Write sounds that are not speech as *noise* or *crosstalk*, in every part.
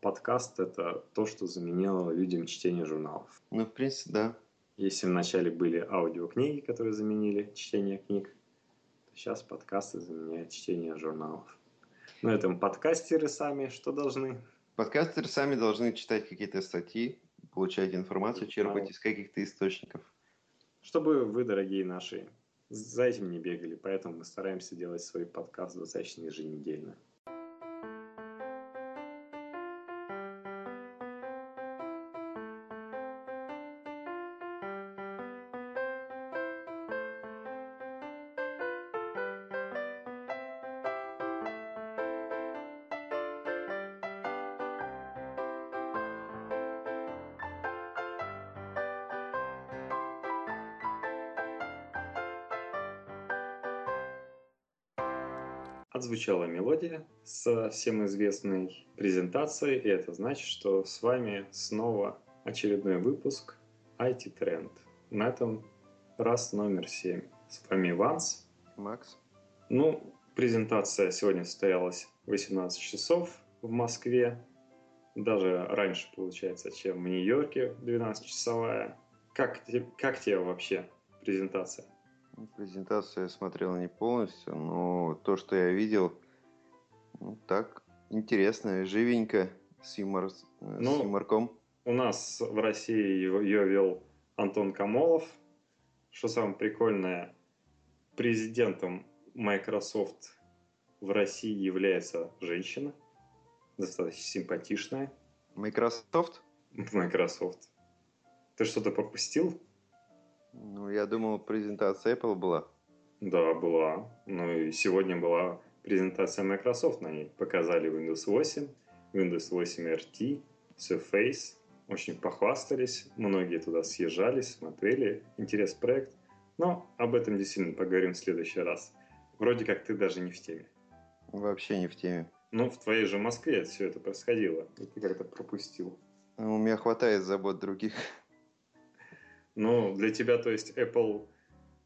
подкаст — это то, что заменило людям чтение журналов. Ну, в принципе, да. Если вначале были аудиокниги, которые заменили чтение книг, то сейчас подкасты заменяют чтение журналов. На этом подкастеры сами что должны? Подкастеры сами должны читать какие-то статьи, получать информацию, черпать из каких-то источников. Чтобы вы, дорогие наши, за этим не бегали, поэтому мы стараемся делать свой подкаст достаточно еженедельно. Мелодия с всем известной презентацией, и это значит, что с вами снова очередной выпуск IT Trend. На этом раз номер 7. С вами Ванс. Макс. Ну, презентация сегодня состоялась в 18 часов в Москве. Даже раньше, получается, чем в Нью-Йорке 12-часовая. Как, как тебе вообще презентация? Презентацию я смотрел не полностью, но то, что я видел, ну, так, интересно, живенько, с, юмор, ну, с юморком. У нас в России ее, ее вел Антон Камолов. Что самое прикольное, президентом Microsoft в России является женщина, достаточно симпатичная. Microsoft? *laughs* Microsoft. Ты что-то пропустил? Ну, я думал, презентация Apple была. Да, была. Ну и сегодня была презентация Microsoft на ней. Показали Windows 8, Windows 8 RT, Surface. Очень похвастались. Многие туда съезжались, смотрели. Интерес проект. Но об этом действительно поговорим в следующий раз. Вроде как ты даже не в теме. Вообще не в теме. Ну, в твоей же Москве все это происходило. И ты как-то пропустил. Ну, у меня хватает забот других. Ну, для тебя, то есть, Apple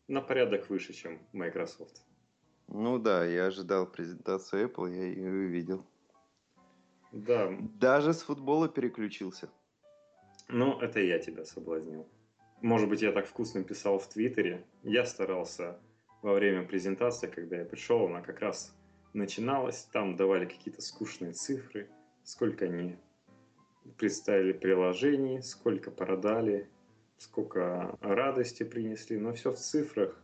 на порядок выше, чем Microsoft. Ну да, я ожидал презентацию Apple, я ее увидел. Да. Даже с футбола переключился. Ну, это я тебя соблазнил. Может быть, я так вкусно писал в Твиттере. Я старался во время презентации, когда я пришел, она как раз начиналась. Там давали какие-то скучные цифры, сколько они представили приложений, сколько продали, сколько радости принесли, но все в цифрах.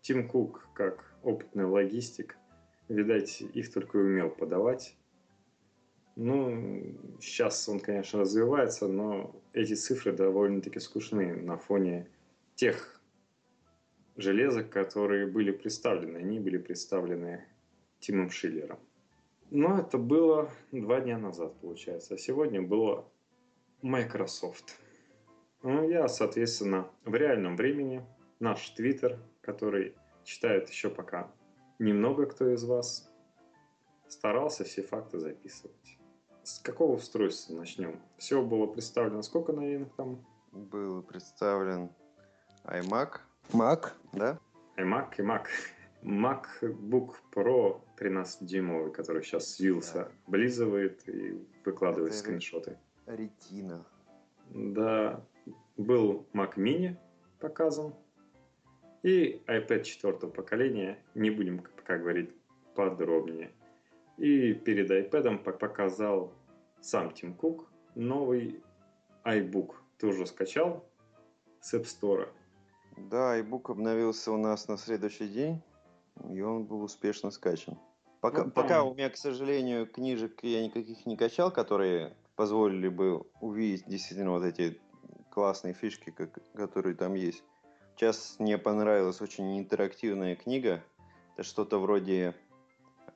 Тим Кук, как опытный логистик, видать, их только умел подавать. Ну, сейчас он, конечно, развивается, но эти цифры довольно-таки скучны на фоне тех железок, которые были представлены. Они были представлены Тимом Шиллером. Но это было два дня назад, получается. А сегодня было Microsoft. Ну, я, соответственно, в реальном времени наш Твиттер, который читает еще пока немного кто из вас, старался все факты записывать. С какого устройства начнем? Все было представлено. Сколько новинок там? Был представлен iMac. Mac, да? iMac и Mac. MacBook Pro 13-дюймовый, который сейчас Вилса да. облизывает и выкладывает Это скриншоты. Ретина. Да, был Mac Mini показан и iPad четвертого поколения, не будем пока говорить подробнее. И перед iPad показал сам Тим Кук новый iBook. Ты уже скачал с App Store? Да, iBook обновился у нас на следующий день, и он был успешно скачан. Пока, ну, там... пока у меня, к сожалению, книжек я никаких не качал, которые позволили бы увидеть действительно вот эти классные фишки, как, которые там есть. Сейчас мне понравилась очень интерактивная книга. Это что-то вроде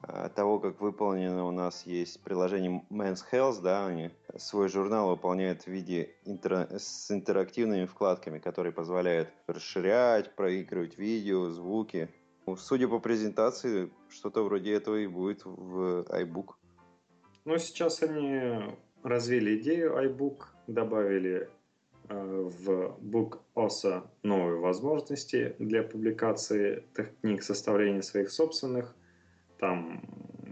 э, того, как выполнено у нас есть приложение Men's Health, да, они свой журнал выполняют в виде интер... с интерактивными вкладками, которые позволяют расширять, проигрывать видео, звуки. Ну, судя по презентации, что-то вроде этого и будет в iBook. Ну, сейчас они развили идею iBook, добавили в Book OSA новые возможности для публикации техник, составления своих собственных. Там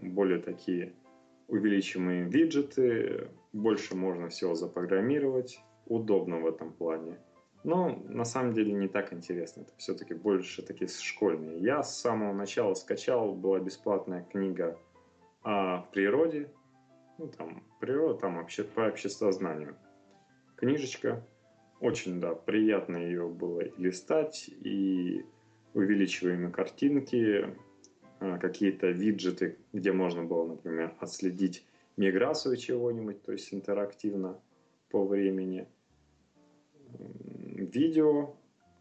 более такие увеличимые виджеты, больше можно всего запрограммировать, удобно в этом плане. Но на самом деле не так интересно, это все-таки больше такие школьные. Я с самого начала скачал, была бесплатная книга о природе, ну там природа, там вообще по обществознанию. Книжечка, очень, да, приятно ее было листать, и увеличиваемые картинки, а, какие-то виджеты, где можно было, например, отследить миграцию чего-нибудь, то есть интерактивно по времени. Видео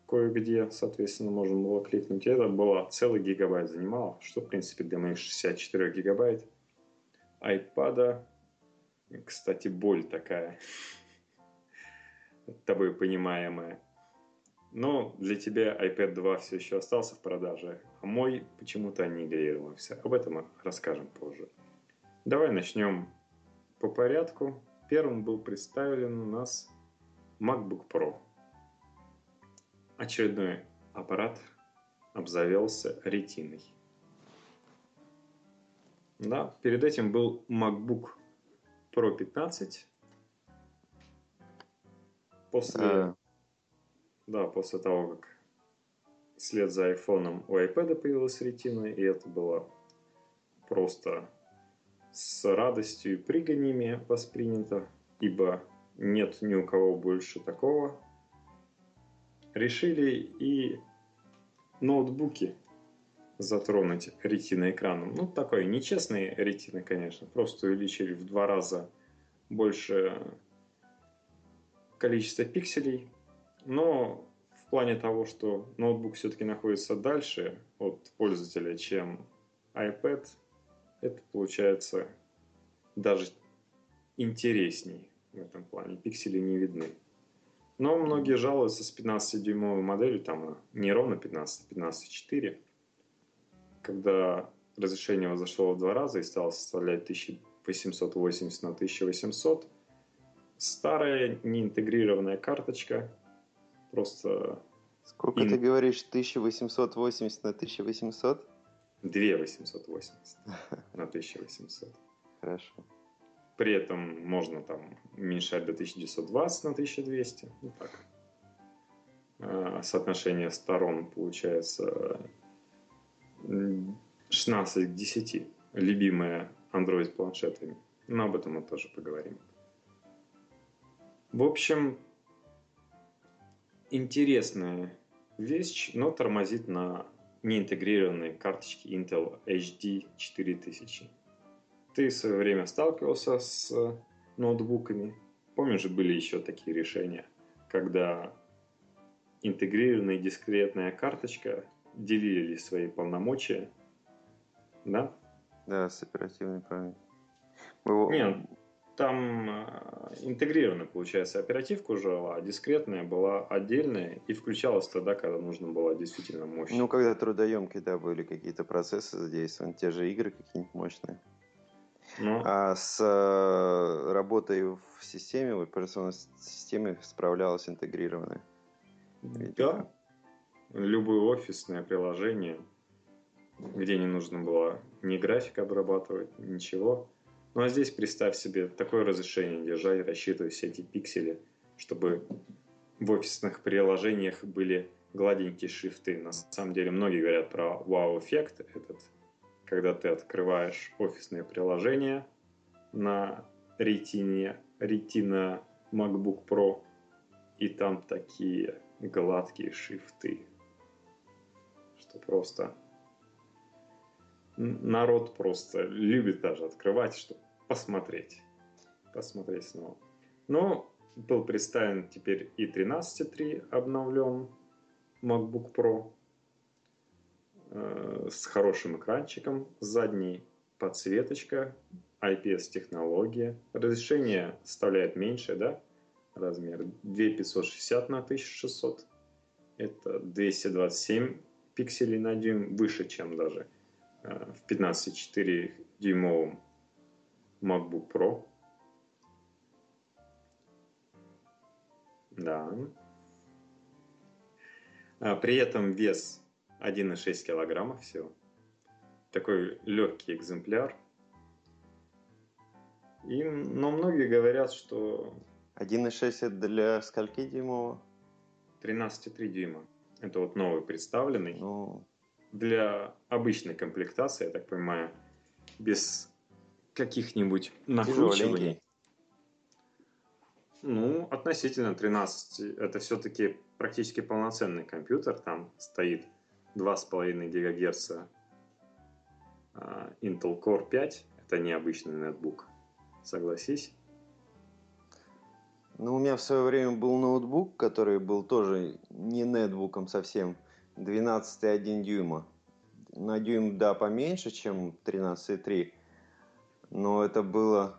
кое-где, соответственно, можно было кликнуть. это было целый гигабайт занимало, что, в принципе, для моих 64 гигабайт айпада, кстати, боль такая, тобой понимаемая. Но для тебя iPad 2 все еще остался в продаже, а мой почему-то аннигилировался. Об этом расскажем позже. Давай начнем по порядку. Первым был представлен у нас MacBook Pro. Очередной аппарат обзавелся ретиной. Да, перед этим был MacBook Pro 15. После, а. да, после того, как вслед за iPhone у iPad появилась ретина, и это было просто с радостью и прыганиями воспринято, ибо нет ни у кого больше такого. Решили и ноутбуки затронуть ретиной экраном. Ну, такой нечестный ретина, конечно. Просто увеличили в два раза больше количество пикселей. Но в плане того, что ноутбук все-таки находится дальше от пользователя, чем iPad, это получается даже интересней в этом плане. Пиксели не видны. Но многие жалуются с 15-дюймовой моделью, там не ровно 15, 15,4, когда разрешение возошло в два раза и стало составлять 1880 на 1800. Старая неинтегрированная карточка, просто... Сколько ин... ты говоришь, 1880 на 1800? 2880 на 1800. Хорошо. При этом можно там уменьшать до 1920 на 1200. Ну так. А, соотношение сторон получается 16 к 10. Любимые Android планшетами. Но об этом мы тоже поговорим. В общем, интересная вещь, но тормозит на неинтегрированной карточке Intel HD 4000. Ты в свое время сталкивался с ноутбуками. Помнишь были еще такие решения, когда интегрированная дискретная карточка делили свои полномочия, да? Да, с оперативной памятью. Нет, там э, интегрированная, получается, оперативка уже а дискретная была отдельная и включалась тогда, когда нужно было действительно мощно. Ну, когда трудоемкие, да, были какие-то процессы задействованы, те же игры какие-нибудь мощные. Ну. А с э, работой в системе, в операционной системе справлялась интегрированная. Да. Любое офисное приложение, где не нужно было ни график обрабатывать, ничего, ну а здесь представь себе такое разрешение держать, рассчитывать все эти пиксели, чтобы в офисных приложениях были гладенькие шрифты. На самом деле многие говорят про вау-эффект, этот, когда ты открываешь офисное приложение на ретине, ретина MacBook Pro, и там такие гладкие шрифты, что просто народ просто любит даже открывать, чтобы посмотреть. Посмотреть снова. Но был представлен теперь и 13.3 обновлен MacBook Pro э, с хорошим экранчиком, задней подсветочка, IPS-технология. Разрешение составляет меньше, да, размер 2560 на 1600. Это 227 пикселей на дюйм, выше, чем даже э, в 15,4 дюймовом MacBook Pro. Да. А, при этом вес 1,6 килограмма всего. Такой легкий экземпляр. И, но многие говорят, что 1.6 это для скольки дюймового? 13,3 дюйма. Это вот новый представленный. Ну, Для обычной комплектации, я так понимаю, без каких-нибудь накручиваний. Ну, относительно 13, это все-таки практически полноценный компьютер. Там стоит 2,5 ГГц а, Intel Core 5. Это необычный нетбук. Согласись? Ну, у меня в свое время был ноутбук, который был тоже не нетбуком совсем, 12,1 дюйма. На дюйм, да, поменьше, чем 13,3, но это было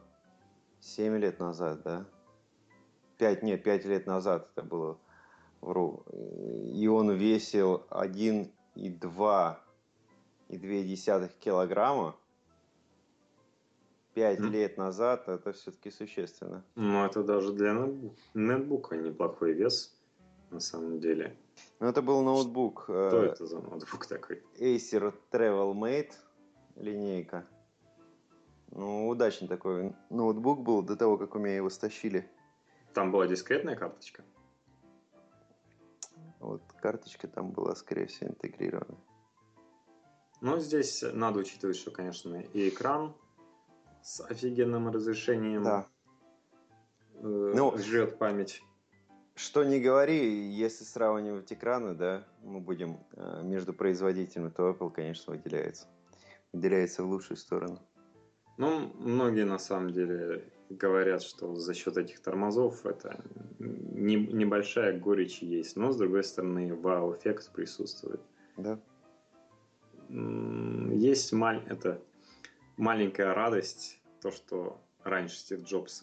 7 лет назад, да? 5, нет, 5 лет назад это было, вру. И он весил 1,2 и 2 килограмма. 5 М. лет назад это все-таки существенно. Ну, это даже для нетбука неплохой вес, на самом деле. Ну, это был ноутбук Что э, это за ноутбук такой? Acer Travel Mate линейка. Ну, удачный такой ноутбук был до того, как у меня его стащили. Там была дискретная карточка? Вот карточка там была, скорее всего, интегрирована. Ну, здесь надо учитывать, что, конечно, и экран с офигенным разрешением Да. э, Ну, жрет память. Что не говори, если сравнивать экраны, да, мы будем э, между производителями, то Apple, конечно, выделяется. Выделяется в лучшую сторону. Ну, многие на самом деле говорят, что за счет этих тормозов это не- небольшая горечь есть, но с другой стороны вау-эффект присутствует. Да. Есть маль... это маленькая радость, то, что раньше Стив Джобс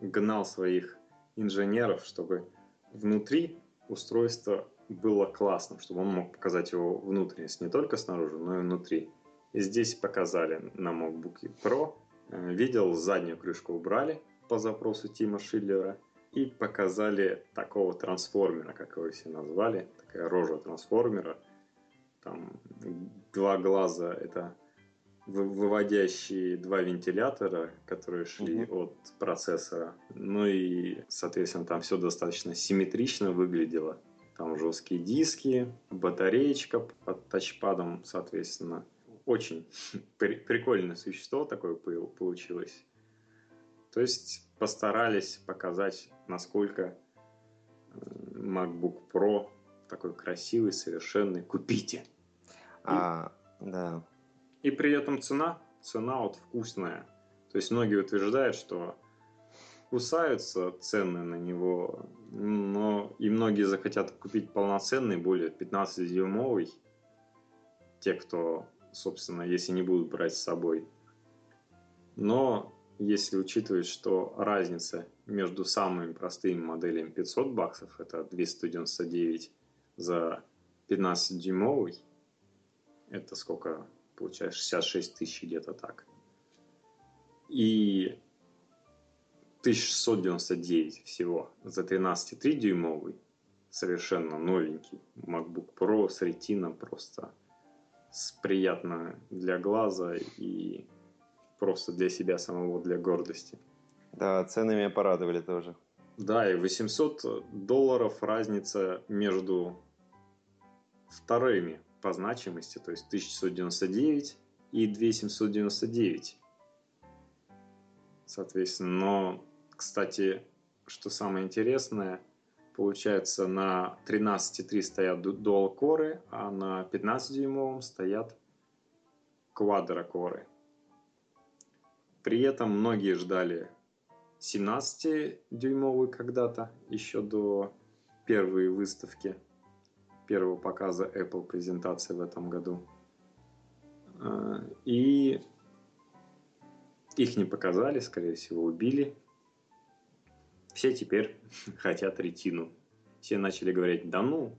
гнал своих инженеров, чтобы внутри устройство было классным, чтобы он мог показать его внутренность не только снаружи, но и внутри. Здесь показали на MacBook Pro. Э, Видел, заднюю крышку убрали по запросу Тима Шиллера и показали такого трансформера, как его все назвали, такая рожа трансформера. Там два глаза это вы- выводящие два вентилятора, которые шли Мгм. от процессора. Ну и, соответственно, там все достаточно симметрично выглядело. Там жесткие диски, батареечка под тачпадом, соответственно. Очень *laughs* при- прикольное существо такое пол- получилось. То есть постарались показать, насколько э, MacBook Pro такой красивый, совершенный. Купите. А, да. И при этом цена, цена вот вкусная. То есть многие утверждают, что кусаются цены на него, но и многие захотят купить полноценный, более 15-дюймовый. Те, кто, собственно, если не будут брать с собой. Но если учитывать, что разница между самыми простыми моделями 500 баксов, это 299 за 15-дюймовый, это сколько получается 66 тысяч где-то так. И 1699 всего за 13,3 дюймовый, совершенно новенький MacBook Pro с Retina просто приятно для глаза и просто для себя самого, для гордости. Да, цены меня порадовали тоже. Да, и 800 долларов разница между вторыми по значимости, то есть 1699 и 2799. Соответственно, но, кстати, что самое интересное, получается, на 13.3 стоят dual коры, а на 15-дюймовом стоят квадрокоры. При этом многие ждали 17-дюймовый когда-то, еще до первой выставки, первого показа Apple презентации в этом году. А, И их не показали, скорее всего, убили. Все теперь *laughs* хотят ретину. Все начали говорить, да ну,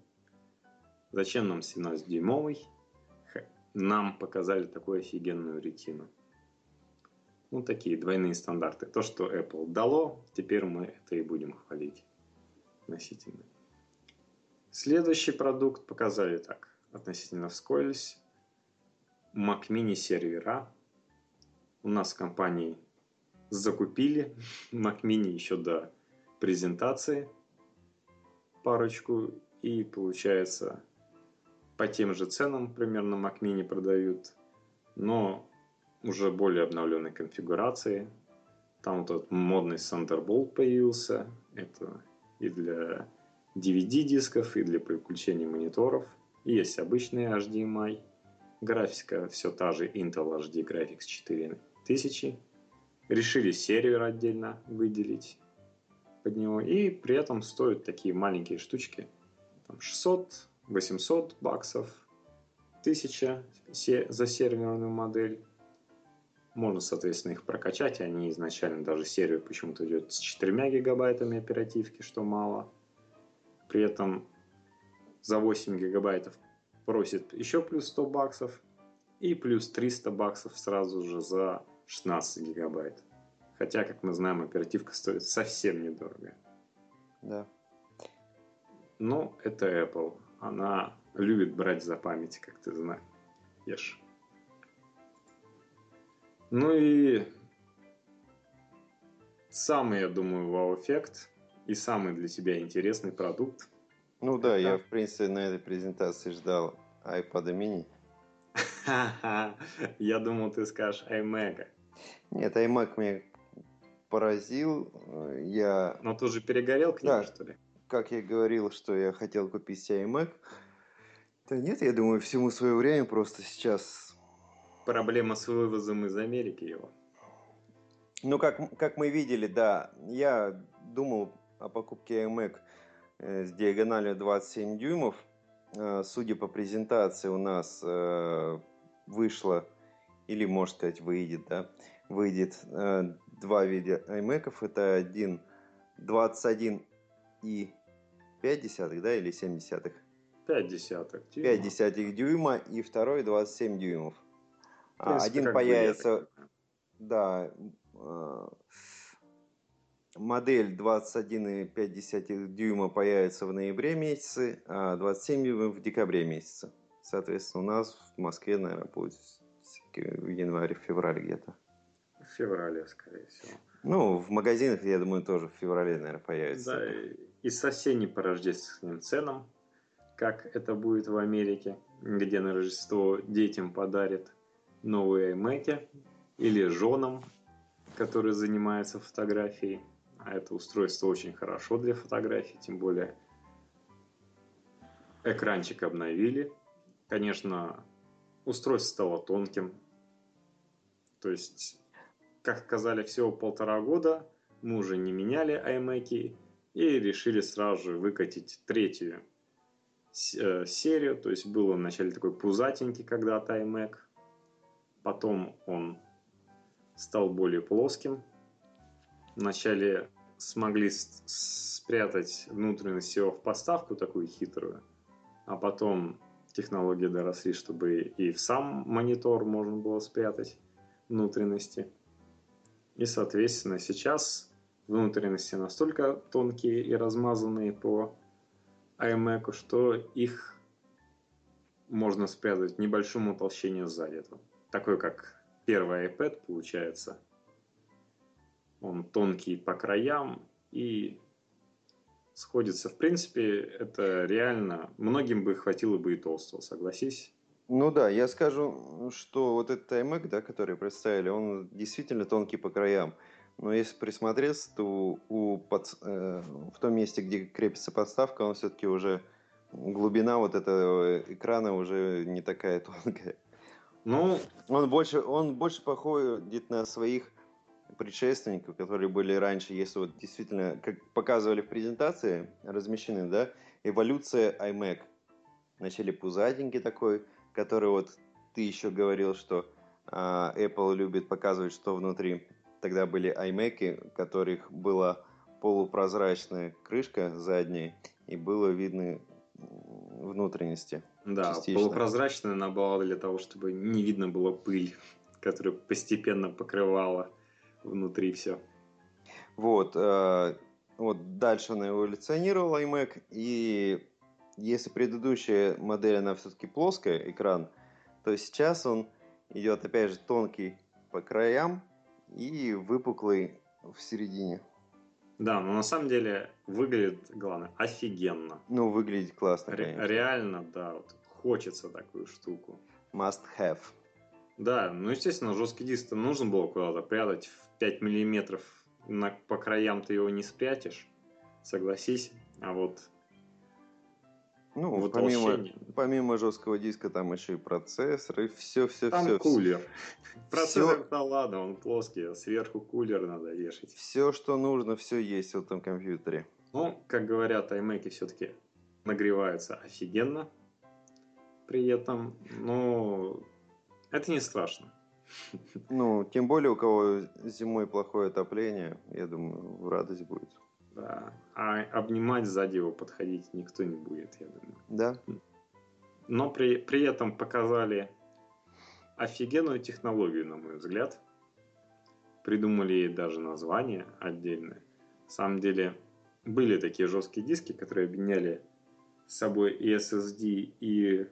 зачем нам 17-дюймовый? Х- Нам показали такую офигенную ретину. Ну, такие двойные стандарты. То, что Apple дало, теперь мы это и будем хвалить относительно. Следующий продукт показали так, относительно вскользь. Mac Mini сервера. У нас в компании закупили *laughs* Mac Mini еще до презентации парочку, и получается по тем же ценам примерно Mac Mini продают, но уже более обновленной конфигурации. Там вот этот модный Thunderbolt появился, это и для DVD-дисков, и для переключения мониторов. Есть обычный HDMI. Графика все та же Intel HD Graphics 4000. Решили сервер отдельно выделить под него. И при этом стоят такие маленькие штучки. Там 600, 800 баксов, 1000 за серверную модель. Можно, соответственно, их прокачать. Они изначально даже сервер почему-то идет с 4 гигабайтами оперативки, что мало. При этом за 8 гигабайтов просит еще плюс 100 баксов и плюс 300 баксов сразу же за 16 гигабайт. Хотя, как мы знаем, оперативка стоит совсем недорого. Да. Но это Apple. Она любит брать за память, как ты знаешь. Ну и самый, я думаю, вау-эффект и самый для тебя интересный продукт. Ну да, это... я, в принципе, на этой презентации ждал iPad mini. *laughs* Я думал, ты скажешь iMac. Нет, iMac меня поразил. Я... Но ты уже перегорел к да. что ли? Как я говорил, что я хотел купить себе iMac. Да нет, я думаю, всему свое время просто сейчас... Проблема с вывозом из Америки его. Ну, как, как мы видели, да, я думал о покупке iMac э, с диагональю 27 дюймов. Э, судя по презентации, у нас э, вышло, или, можно сказать, выйдет, да, выйдет два вида iMac. Это один 21 и 5 десятых, да, или 7 десятых? 5 десятых дюйма. 5 десятых дюйма и второй 27 дюймов. А, принципе, Один появится, да, а, модель 21,5 дюйма появится в ноябре месяце, а 27 дюймов в декабре месяце. Соответственно, у нас в Москве, наверное, будет в январе-феврале где-то. В феврале, скорее всего. Ну, в магазинах, я думаю, тоже в феврале, наверное, появится. Да, и с осенним по рождественским ценам, как это будет в Америке, где на Рождество детям подарят новые iMac или женам, которые занимаются фотографией. А это устройство очень хорошо для фотографий, тем более экранчик обновили. Конечно, устройство стало тонким. То есть, как сказали, всего полтора года мы уже не меняли iMac и решили сразу же выкатить третью э, серию. То есть был он вначале такой пузатенький когда-то iMac, потом он стал более плоским. Вначале смогли спрятать внутренность его в поставку такую хитрую, а потом технологии доросли, чтобы и в сам монитор можно было спрятать внутренности. И, соответственно, сейчас внутренности настолько тонкие и размазанные по iMac, что их можно спрятать небольшому утолщению сзади. Такой, как первый iPad получается. Он тонкий по краям и сходится. В принципе, это реально... Многим бы хватило бы и толстого, согласись? Ну да, я скажу, что вот этот iMac, да, который представили, он действительно тонкий по краям. Но если присмотреться, то у под, э, в том месте, где крепится подставка, он все-таки уже глубина вот этого экрана уже не такая *laughs* тонкая. Ну, он больше, он больше походит на своих предшественников, которые были раньше, если вот действительно, как показывали в презентации, размещены, да, эволюция iMac. Вначале пузатенький такой, который вот ты еще говорил, что а, Apple любит показывать, что внутри тогда были iMac, у которых была полупрозрачная крышка задняя, и было видно внутренности. Да, частично. полупрозрачная она была для того, чтобы не видно было пыль, которая постепенно покрывала внутри все. Вот, э, вот дальше она эволюционировала iMac, и если предыдущая модель, она все-таки плоская, экран, то сейчас он идет, опять же, тонкий по краям, и выпуклый в середине. Да, но на самом деле выглядит, главное, офигенно. Ну, выглядит классно, Ре- реально, да, вот хочется такую штуку. Must have. Да, ну, естественно, жесткий диск нужно было куда-то прятать в 5 миллиметров. На, по краям ты его не спрячешь, согласись. А вот ну, вот помимо, помимо жесткого диска, там еще и процессор, и все, все, там все. кулер. Процессор, да ладно, он плоский, а сверху кулер надо вешать. Все, что нужно, все есть в этом компьютере. Ну, как говорят, iMac все-таки нагреваются офигенно. При этом, ну, это не страшно. Ну, тем более, у кого зимой плохое отопление, я думаю, радость будет. Да. А обнимать сзади его подходить никто не будет, я думаю. Да. Но при, при этом показали офигенную технологию, на мой взгляд. Придумали ей даже название отдельное. На самом деле, были такие жесткие диски, которые объединяли с собой и SSD, и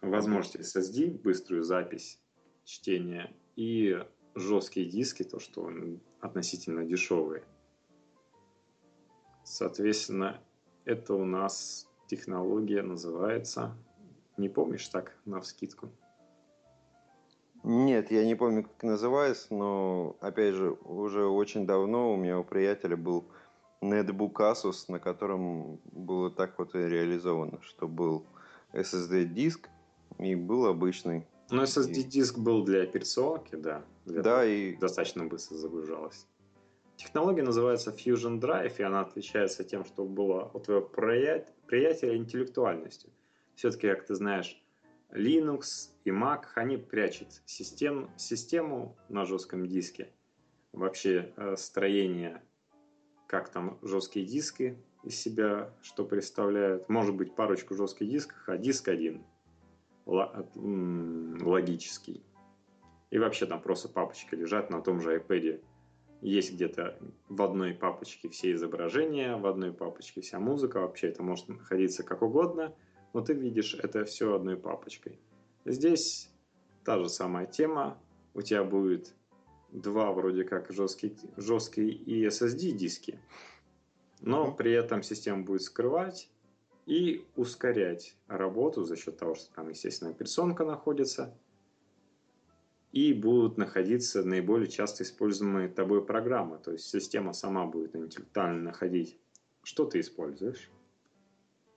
возможность SSD, быструю запись чтения, и жесткие диски, то, что относительно дешевые. Соответственно, это у нас технология называется... Не помнишь так, на вскидку? Нет, я не помню, как называется, но, опять же, уже очень давно у меня у приятеля был нетбук Asus, на котором было так вот и реализовано, что был SSD-диск и был обычный. Ну, SSD-диск был для операционки, да. Для да, и... Достаточно быстро загружалось. Технология называется Fusion Drive, и она отличается тем, что было у твоего приятеля интеллектуальностью. Все-таки, как ты знаешь, Linux и Mac, они прячут систем, систему на жестком диске. Вообще э, строение, как там жесткие диски из себя, что представляют. Может быть парочку жестких дисков, а диск один логический. И вообще там просто папочки лежат на том же iPad есть где-то в одной папочке все изображения, в одной папочке вся музыка, вообще это может находиться как угодно, но ты видишь это все одной папочкой. Здесь та же самая тема, у тебя будет два вроде как жесткие, жесткие и SSD диски, но mm-hmm. при этом система будет скрывать и ускорять работу за счет того, что там, естественно, операционка находится – и будут находиться наиболее часто используемые тобой программы. То есть система сама будет интеллектуально находить, что ты используешь,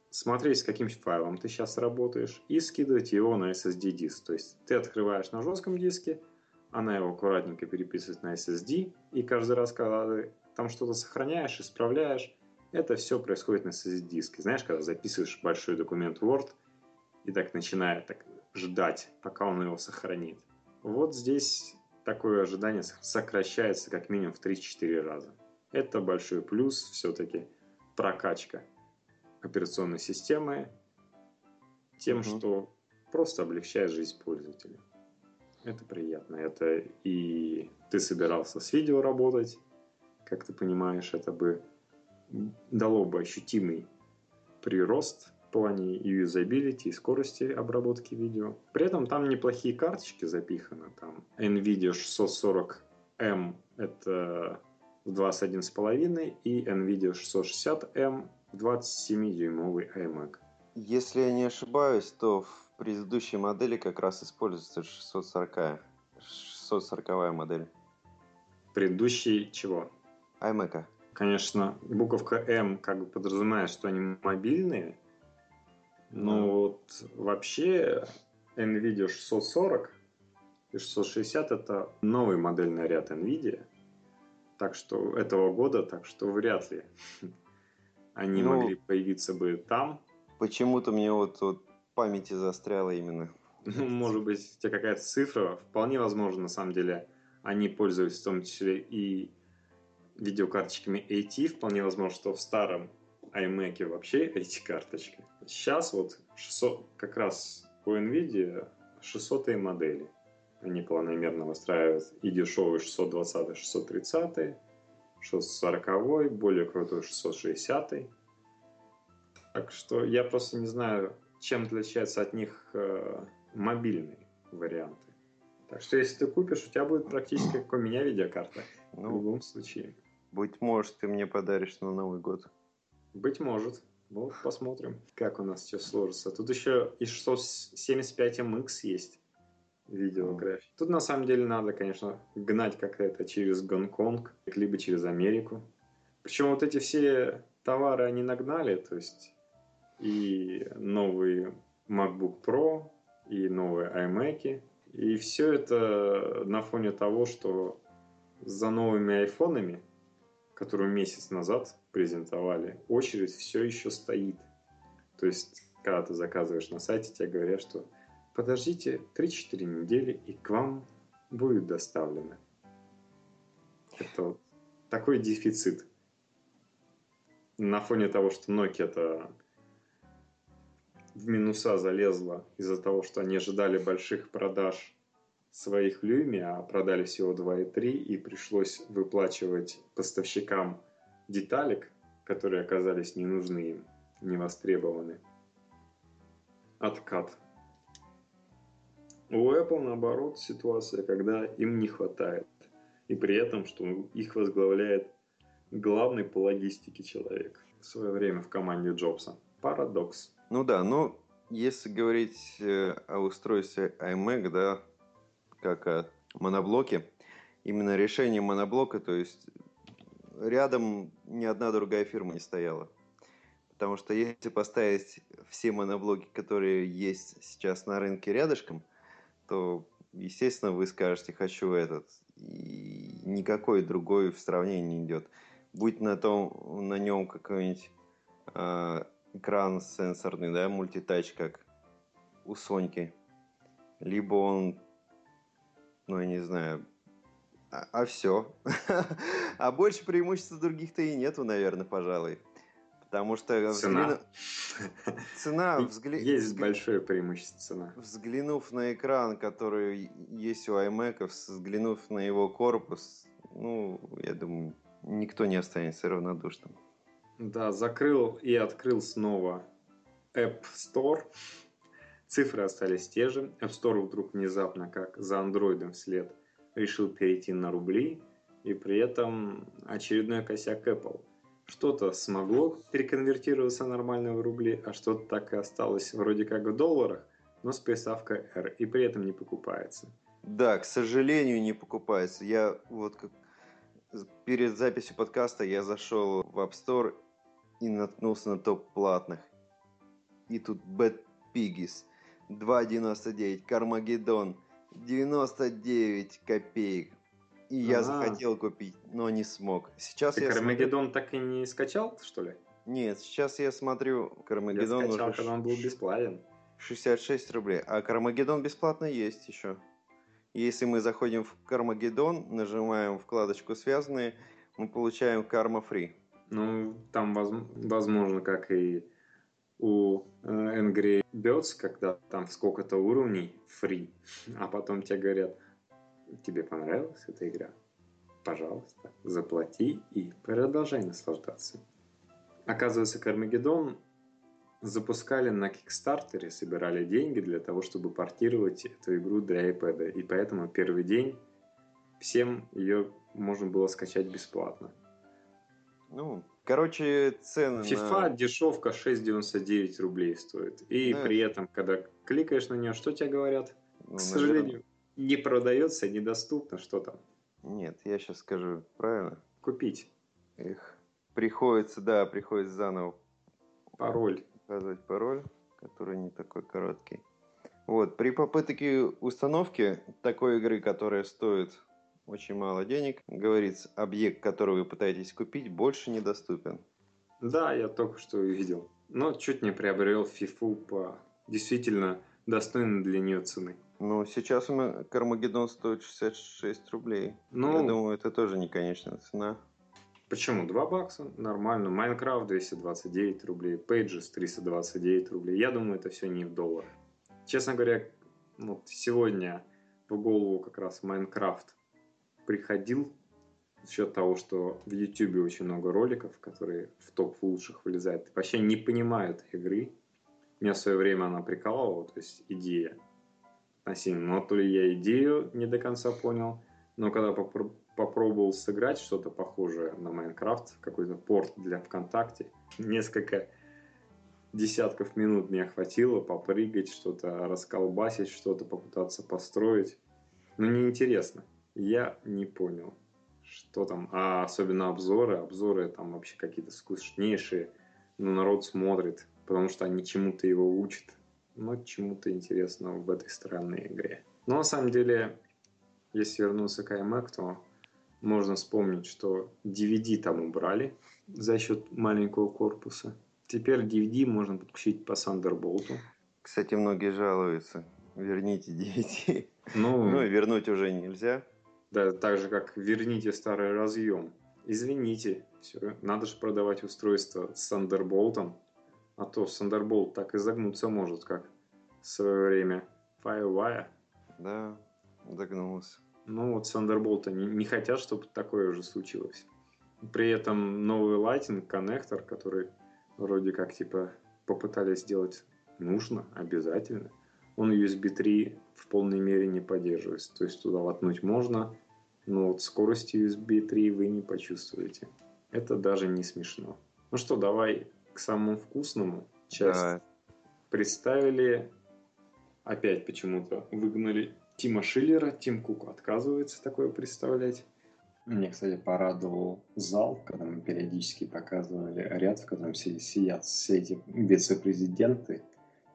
смотреть, с каким файлом ты сейчас работаешь, и скидывать его на SSD-диск. То есть ты открываешь на жестком диске, она его аккуратненько переписывает на SSD, и каждый раз, когда ты там что-то сохраняешь, исправляешь, это все происходит на SSD-диске. Знаешь, когда записываешь большой документ Word, и так начинает так ждать, пока он его сохранит. Вот здесь такое ожидание сокращается как минимум в 3-4 раза. Это большой плюс все-таки прокачка операционной системы тем, угу. что просто облегчает жизнь пользователя. Это приятно. Это и ты собирался с видео работать, как ты понимаешь, это бы дало бы ощутимый прирост плане юзабилити и скорости обработки видео. При этом там неплохие карточки запиханы. Там NVIDIA 640M это в 21,5 и NVIDIA 660M в 27-дюймовый iMac. Если я не ошибаюсь, то в предыдущей модели как раз используется 640 640 модель. Предыдущий чего? iMac. Конечно, буковка M как бы подразумевает, что они мобильные, ну вот вообще NVIDIA 640 и 660 это новый модельный ряд NVIDIA. Так что этого года, так что вряд ли *laughs* они ну, могли появиться бы там. Почему-то мне вот, вот памяти застряло именно. *laughs* Ну, может быть, у тебя какая-то цифра. Вполне возможно, на самом деле, они пользуются в том числе и видеокарточками AT. Вполне возможно, что в старом iMac вообще эти карточки. Сейчас вот 600, как раз у NVIDIA 600 модели. Они планомерно выстраивают и дешевый 620, 630, 640, более крутой 660. Так что я просто не знаю, чем отличаются от них э, мобильные варианты. Так что если ты купишь, у тебя будет практически как у меня видеокарта. Ну, в любом случае. Быть может, ты мне подаришь на Новый год. Быть может. Вот посмотрим, как у нас сейчас сложится. Тут еще и 675 MX есть видеографии. Тут на самом деле надо, конечно, гнать как-то это через Гонконг, либо через Америку. Причем вот эти все товары они нагнали, то есть и новый MacBook Pro, и новые iMac, и все это на фоне того, что за новыми айфонами, которые месяц назад презентовали, очередь все еще стоит. То есть, когда ты заказываешь на сайте, тебе говорят, что подождите 3-4 недели, и к вам будет доставлено. Это такой дефицит. На фоне того, что Nokia это в минуса залезла из-за того, что они ожидали больших продаж своих Люми, а продали всего 2,3, и пришлось выплачивать поставщикам деталек, которые оказались не нужны им, не востребованы. Откат. У Apple, наоборот, ситуация, когда им не хватает. И при этом, что их возглавляет главный по логистике человек в свое время в команде Джобса. Парадокс. Ну да, но если говорить э, о устройстве iMac, да, как о моноблоке, именно решение моноблока, то есть рядом ни одна другая фирма не стояла. Потому что если поставить все моноблоки, которые есть сейчас на рынке рядышком, то, естественно, вы скажете, хочу этот. И никакой другой в сравнении не идет. Будь на, том, на нем какой-нибудь э, экран сенсорный, да, мультитач, как у Соньки. Либо он, ну, я не знаю, а, а все. *laughs* а больше преимуществ других-то и нету, наверное, пожалуй. Потому что... Цена. Взгляну... *laughs* Цена... Взгля... Есть взгля... большое преимущество цена. Взглянув на экран, который есть у iMac, взглянув на его корпус, ну, я думаю, никто не останется равнодушным. Да, закрыл и открыл снова App Store. Цифры остались те же. App Store вдруг внезапно, как за андроидом вслед, решил перейти на рубли. И при этом очередной косяк Apple – что-то смогло переконвертироваться нормально в рубли, а что-то так и осталось вроде как в долларах, но с приставкой R, и при этом не покупается. Да, к сожалению, не покупается. Я вот как перед записью подкаста я зашел в App Store и наткнулся на топ платных. И тут Bad Piggies 2.99, Carmageddon 99 копеек. И я а захотел купить, но не смог. Сейчас Ты я Кармагеддон смотрю... так и не скачал, что ли? Нет, сейчас я смотрю Кармагеддон. Я скачал, уже... когда он был бесплатен. 66 рублей. А Кармагеддон бесплатно есть еще. Если мы заходим в Кармагеддон, нажимаем вкладочку «Связанные», мы получаем Карма Фри. Ну, там возможно, как и у э, Angry Birds, когда там сколько-то уровней фри, а потом тебе говорят – тебе понравилась эта игра, пожалуйста, заплати и продолжай наслаждаться. Оказывается, Кармагеддон запускали на Кикстартере, собирали деньги для того, чтобы портировать эту игру для iPad. И поэтому первый день всем ее можно было скачать бесплатно. Ну, короче, цены FIFA на... дешевка 6,99 рублей стоит. И да. при этом, когда кликаешь на нее, что тебе говорят? Ну, К сожалению, не продается, недоступно, что там? Нет, я сейчас скажу правильно. Купить. Эх, приходится, да, приходится заново пароль. Указывать пароль, который не такой короткий. Вот, при попытке установки такой игры, которая стоит очень мало денег, говорится, объект, который вы пытаетесь купить, больше недоступен. Да, я только что увидел. Но чуть не приобрел фифу по действительно достойной для нее цены. Ну, сейчас меня Кармагеддон стоит 66 рублей. Ну, Я думаю, это тоже не конечная цена. Почему? 2 бакса? Нормально. Майнкрафт 229 рублей. Pages 329 рублей. Я думаю, это все не в долларах. Честно говоря, вот сегодня в голову как раз Майнкрафт приходил за счет того, что в YouTube очень много роликов, которые в топ лучших вылезают. Вообще не понимают игры. Меня в свое время она прикалывала, то есть идея насильно. Но то ли я идею не до конца понял, но когда попро- попробовал сыграть что-то похожее на Майнкрафт, какой-то порт для ВКонтакте, несколько десятков минут мне хватило попрыгать, что-то расколбасить, что-то попытаться построить. Ну, неинтересно. Я не понял, что там. А особенно обзоры. Обзоры там вообще какие-то скучнейшие. Но народ смотрит, потому что они чему-то его учат. Но чему-то интересного в этой странной игре. Но на самом деле, если вернуться к iMac, то можно вспомнить, что DVD там убрали за счет маленького корпуса. Теперь DVD можно подключить по Thunderbolt. Кстати, многие жалуются. Верните DVD. Ну, Ну и вернуть уже нельзя. Да, так же, как верните старый разъем. Извините, все, надо же продавать устройство с Thunderbolt, а то Thunderbolt так и загнуться может, как в свое время Firewire. Да, загнулся. Ну вот Thunderbolt они не хотят, чтобы такое уже случилось. При этом новый Lightning коннектор, который вроде как типа попытались сделать нужно, обязательно, он USB 3 в полной мере не поддерживается. То есть туда воткнуть можно, но вот скорости USB 3 вы не почувствуете. Это даже не смешно. Ну что, давай к самому вкусному. Часть Да, представили, опять почему-то выгнали Тима Шиллера, Тим Кук отказывается такое представлять. Мне, кстати, порадовал зал, когда мы периодически показывали ряд, в котором си- сидят все эти вице-президенты,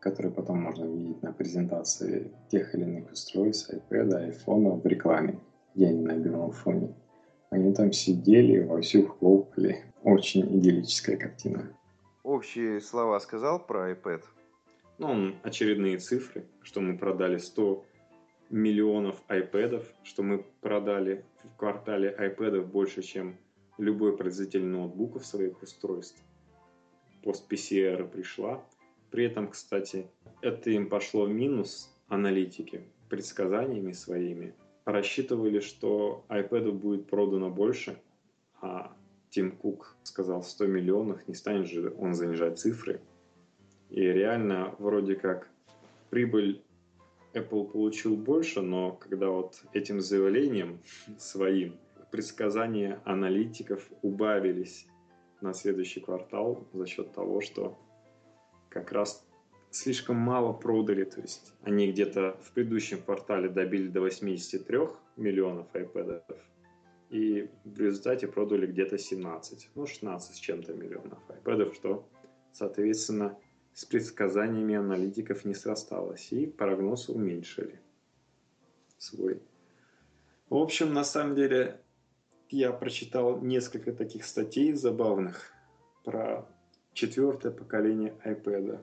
которые потом можно видеть на презентации тех или иных устройств, iPad, iPhone в рекламе, где они на белом фоне. Они там сидели, вовсю хлопали. Очень идиллическая картина. общие слова сказал про iPad. Ну, он очередные цифры, что мы продали 100 миллионов iPad, что мы продали в квартале iPad больше, чем любой производитель ноутбуков своих устройств. Пост PCR пришла. При этом, кстати, это им пошло в минус аналитики предсказаниями своими. Рассчитывали, что iPad будет продано больше, а Тим Кук сказал 100 миллионов, не станет же он занижать цифры. И реально вроде как прибыль Apple получил больше, но когда вот этим заявлением своим предсказания аналитиков убавились на следующий квартал за счет того, что как раз слишком мало продали. То есть они где-то в предыдущем квартале добили до 83 миллионов iPad, и в результате продали где-то 17, ну 16 с чем-то миллионов iPad, что, соответственно, с предсказаниями аналитиков не срасталось, и прогноз уменьшили свой. В общем, на самом деле, я прочитал несколько таких статей забавных про четвертое поколение iPad.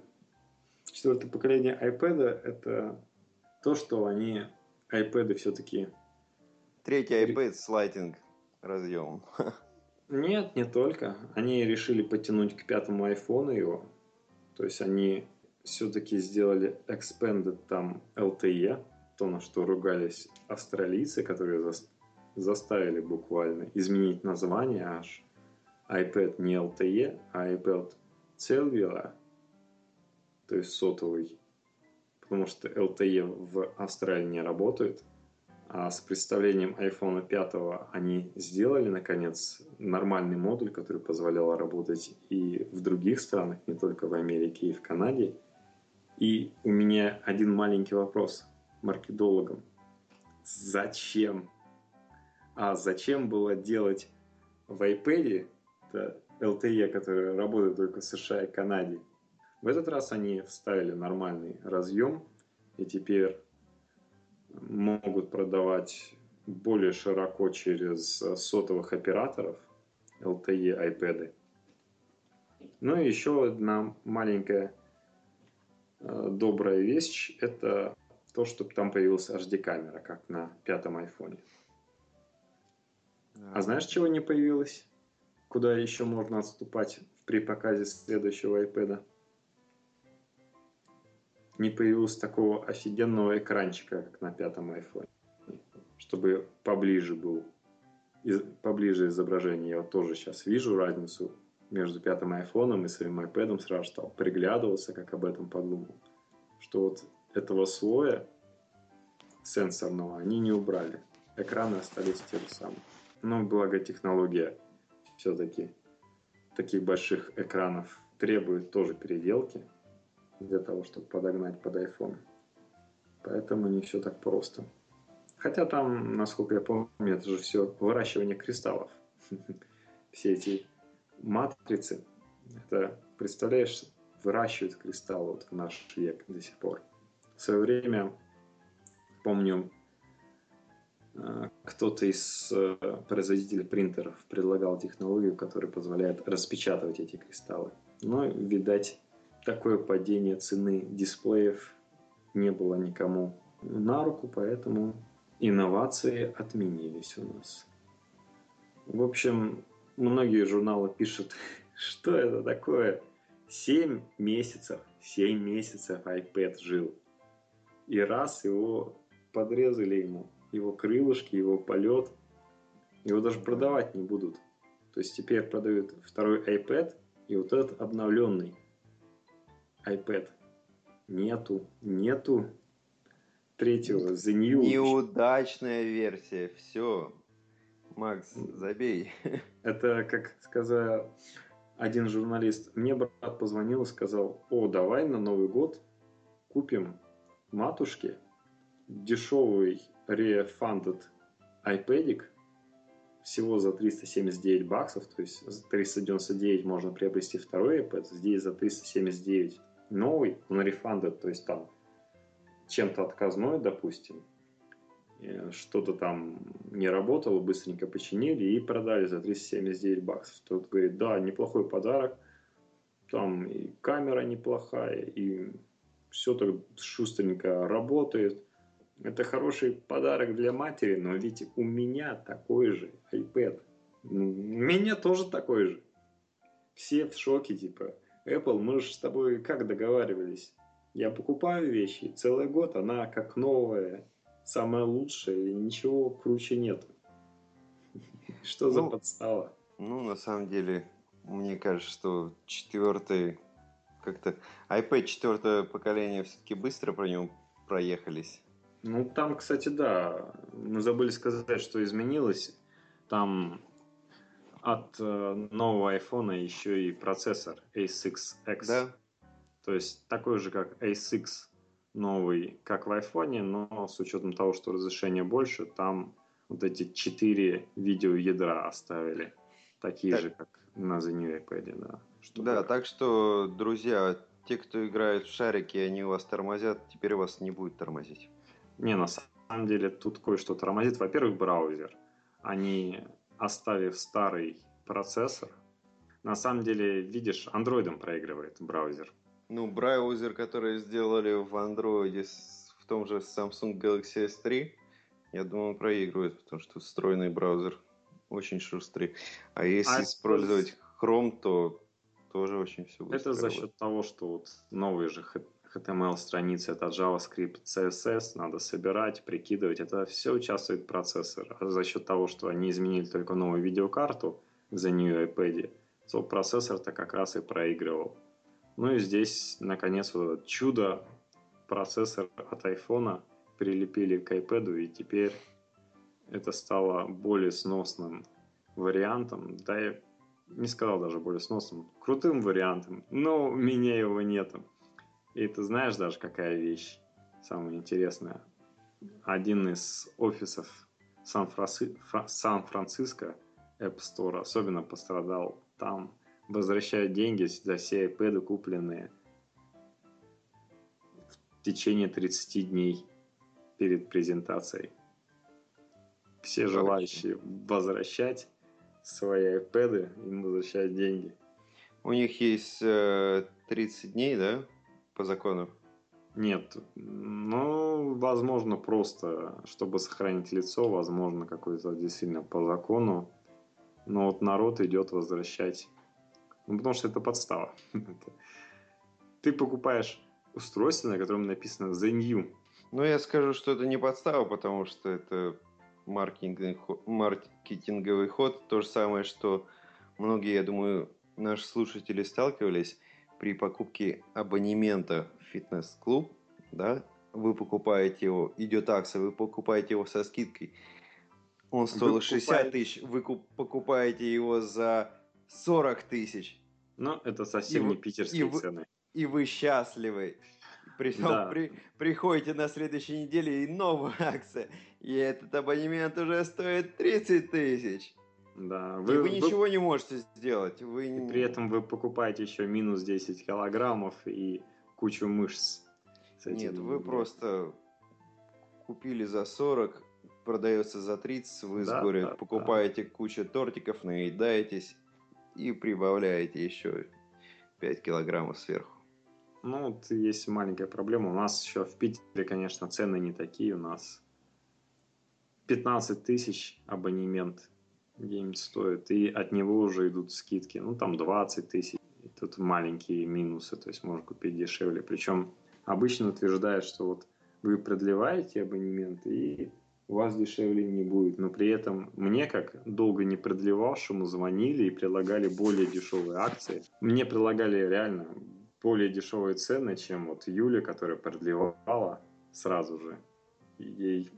Четвертое поколение iPad это то, что они iPad все-таки Третий iPad с Lightning разъемом. Нет, не только. Они решили потянуть к пятому айфону его. То есть они все-таки сделали expanded там LTE, то, на что ругались австралийцы, которые зас- заставили буквально изменить название аж. iPad не LTE, а iPad Cellular, то есть сотовый. Потому что LTE в Австралии не работает. А с представлением iPhone 5 они сделали, наконец, нормальный модуль, который позволял работать и в других странах, не только в Америке и в Канаде. И у меня один маленький вопрос маркетологам. Зачем? А зачем было делать в iPad LTE, который работает только в США и Канаде? В этот раз они вставили нормальный разъем, и теперь могут продавать более широко через сотовых операторов LTE iPad. Ну и еще одна маленькая э, добрая вещь – это то, что там появилась HD-камера, как на пятом айфоне. А знаешь, чего не появилось? Куда еще можно отступать при показе следующего iPad? Не появилось такого офигенного экранчика, как на пятом айфоне. Чтобы поближе был, из- поближе изображение. Я вот тоже сейчас вижу разницу между пятым айфоном и своим iPad. Сразу стал приглядываться, как об этом подумал. Что вот этого слоя сенсорного они не убрали. Экраны остались те же самые. Но благо технология все-таки таких больших экранов требует тоже переделки для того, чтобы подогнать под iPhone. Поэтому не все так просто. Хотя там, насколько я помню, это же все выращивание кристаллов. *laughs* Все эти матрицы, это, представляешь, выращивают кристаллы вот в наш век до сих пор. В свое время, помню, э, кто-то из э, производителей принтеров предлагал технологию, которая позволяет распечатывать эти кристаллы. Но, видать, такое падение цены дисплеев не было никому на руку, поэтому инновации отменились у нас. В общем, многие журналы пишут, *laughs* что это такое. 7 месяцев, 7 месяцев iPad жил. И раз его подрезали ему, его крылышки, его полет, его даже продавать не будут. То есть теперь продают второй iPad и вот этот обновленный iPad. Нету, нету третьего The New. Неудачная версия, все. Макс, забей. Это, как сказал один журналист, мне брат позвонил и сказал, о, давай на Новый год купим матушке дешевый refunded iPad всего за 379 баксов, то есть за 399 можно приобрести второй iPad, здесь за 379 новый, он refunded, то есть там чем-то отказной, допустим, что-то там не работало, быстренько починили и продали за 379 баксов. Тот говорит, да, неплохой подарок, там и камера неплохая, и все так шустренько работает. Это хороший подарок для матери, но ведь у меня такой же iPad. У меня тоже такой же. Все в шоке, типа, Apple, мы же с тобой как договаривались? Я покупаю вещи, целый год она как новая, самое лучшее, и ничего круче нет. *laughs* Что за Ну, подстава? Ну, на самом деле, мне кажется, что четвертый, как-то iPad четвертое поколение все-таки быстро про него проехались. Ну, там, кстати, да, мы забыли сказать, что изменилось. Там от э, нового айфона еще и процессор A6X. Да, То есть такой же, как A6 новый, как в айфоне, но с учетом того, что разрешение больше, там вот эти четыре видеоядра оставили. Такие Так. же, как на The New iPad, да. Чтобы- да, так что, друзья, те, кто играет в шарики, они вас тормозят, теперь вас не будет тормозить. Не, на самом деле тут кое-что тормозит. Во-первых, браузер. Они, оставив старый процессор, на самом деле, видишь, андроидом проигрывает браузер. Ну, браузер, который сделали в андроиде в том же Samsung Galaxy S3, я думаю, он проигрывает, потому что встроенный браузер очень шустрый. А если это использовать Chrome, то тоже очень все быстро. Это за счет того, что вот новые же HTML страницы, это JavaScript, CSS, надо собирать, прикидывать, это все участвует процессор. А за счет того, что они изменили только новую видеокарту за New iPad, то процессор-то как раз и проигрывал. Ну и здесь, наконец, вот это чудо процессор от iPhone прилепили к iPad, и теперь это стало более сносным вариантом. Да, я не сказал даже более сносным, крутым вариантом, но у меня его нету. И ты знаешь даже, какая вещь самая интересная? Один из офисов Сан-Франци- Фра- Сан-Франциско App Store особенно пострадал. Там возвращают деньги за все iPad, купленные в течение 30 дней перед презентацией. Все желающие возвращать свои iPad, им возвращают деньги. У них есть э, 30 дней, да, по закону? Нет, ну, возможно, просто, чтобы сохранить лицо, возможно, какой-то действительно по закону. Но вот народ идет возвращать. Ну, потому что это подстава. *laughs* Ты покупаешь устройство, на котором написано The New. Ну, я скажу, что это не подстава, потому что это маркетинговый ход. То же самое, что многие, я думаю, наши слушатели сталкивались при покупке абонемента в фитнес-клуб, да, вы покупаете его, идет акция, вы покупаете его со скидкой, он стоил вы 60 тысяч, вы покупаете его за 40 тысяч. Ну, это совсем и не питерские и цены. и вы счастливы. При, да. *laughs* при, приходите на следующей неделе и новая акция. И этот абонемент уже стоит 30 тысяч. Да, вы, и вы ничего вы... не можете сделать. Вы... И при этом вы покупаете еще минус 10 килограммов и кучу мышц. Нет, вы просто купили за 40, продается за 30, вы да, с горя да, покупаете да. кучу тортиков, наедаетесь и прибавляете еще 5 килограммов сверху. Ну, вот есть маленькая проблема. У нас еще в Питере, конечно, цены не такие. У нас 15 тысяч абонемент где-нибудь стоит, и от него уже идут скидки. Ну, там 20 тысяч. Тут маленькие минусы, то есть можно купить дешевле. Причем обычно утверждают, что вот вы продлеваете абонемент, и у вас дешевле не будет. Но при этом мне, как долго не продлевавшему, звонили и предлагали более дешевые акции. Мне предлагали реально более дешевые цены, чем вот Юля, которая продлевала сразу же. Ей,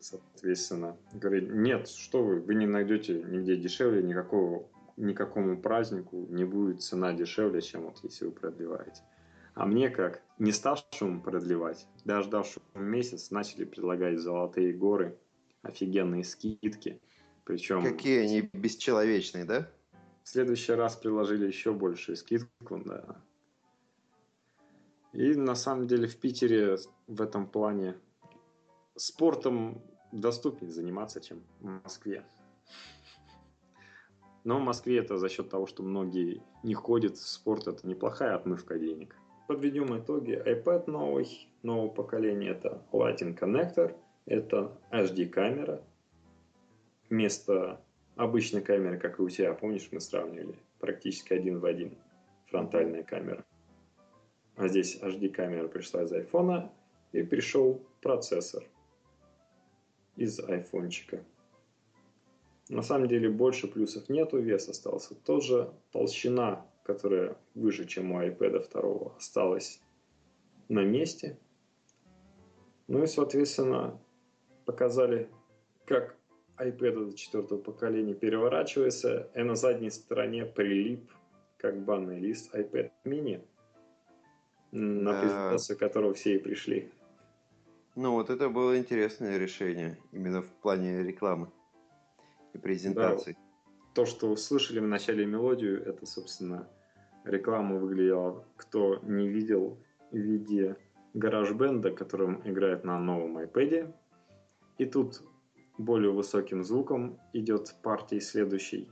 соответственно, говорит, нет, что вы, вы не найдете нигде дешевле, никакого, никакому празднику не будет цена дешевле, чем вот если вы продлеваете. А мне, как не ставшему продлевать, дождавшему месяц, начали предлагать золотые горы, офигенные скидки. Причем... Какие они бесчеловечные, да? В следующий раз предложили еще большую скидку, да. И на самом деле в Питере в этом плане спортом доступнее заниматься, чем в Москве. Но в Москве это за счет того, что многие не ходят в спорт, это неплохая отмывка денег. Подведем итоги. iPad новый, нового поколения это Lightning Connector, это HD камера. Вместо обычной камеры, как и у тебя, помнишь, мы сравнивали, практически один в один фронтальная камера. А здесь HD камера пришла из айфона и пришел процессор из айфончика. На самом деле больше плюсов нету, вес остался тоже. Толщина которая выше, чем у iPad 2, осталась на месте. Ну и, соответственно, показали, как iPad четвертого поколения переворачивается, и на задней стороне прилип, как банный лист iPad mini, на презентацию которого все и пришли. Ну вот это было интересное решение, именно в плане рекламы и презентации. Да, то, что услышали в начале мелодию, это, собственно, реклама выглядела, кто не видел, в виде гараж-бенда, которым играет на новом iPad. И тут более высоким звуком идет партия следующий.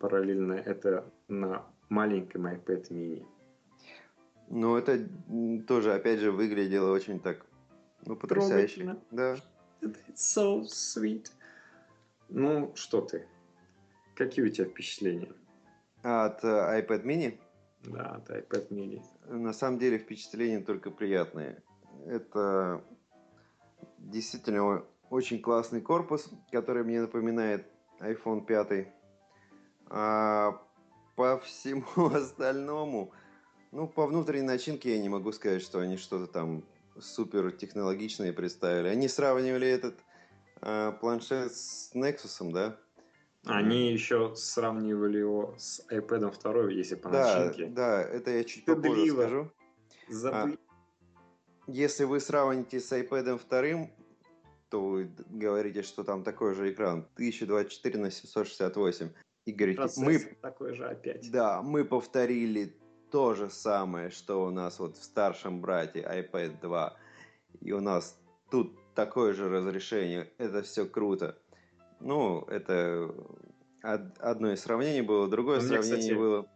Параллельно это на маленьком iPad mini. Ну, это тоже, опять же, выглядело очень так, ну, потрясающе. Да. It's so sweet. Ну, что ты? Какие у тебя впечатления? От uh, iPad mini? Да, это iPad mini. На самом деле впечатления только приятные. Это действительно очень классный корпус, который мне напоминает iPhone 5. А по всему *laughs* остальному, ну, по внутренней начинке я не могу сказать, что они что-то там супер технологичное представили. Они сравнивали этот э, планшет с Nexus, да? Они еще сравнивали его с iPad 2, если по да, начинке. Да, это я чуть Стыдливо. попозже скажу. Забы... А, если вы сравните с iPad 2, то вы говорите, что там такой же экран 1024 на 768. И говорите, Процессор мы... такой же опять. Да, мы повторили то же самое, что у нас вот в старшем брате iPad 2. И у нас тут такое же разрешение. Это все круто. Ну, это одно из сравнений было, другое Мне, сравнение кстати, было...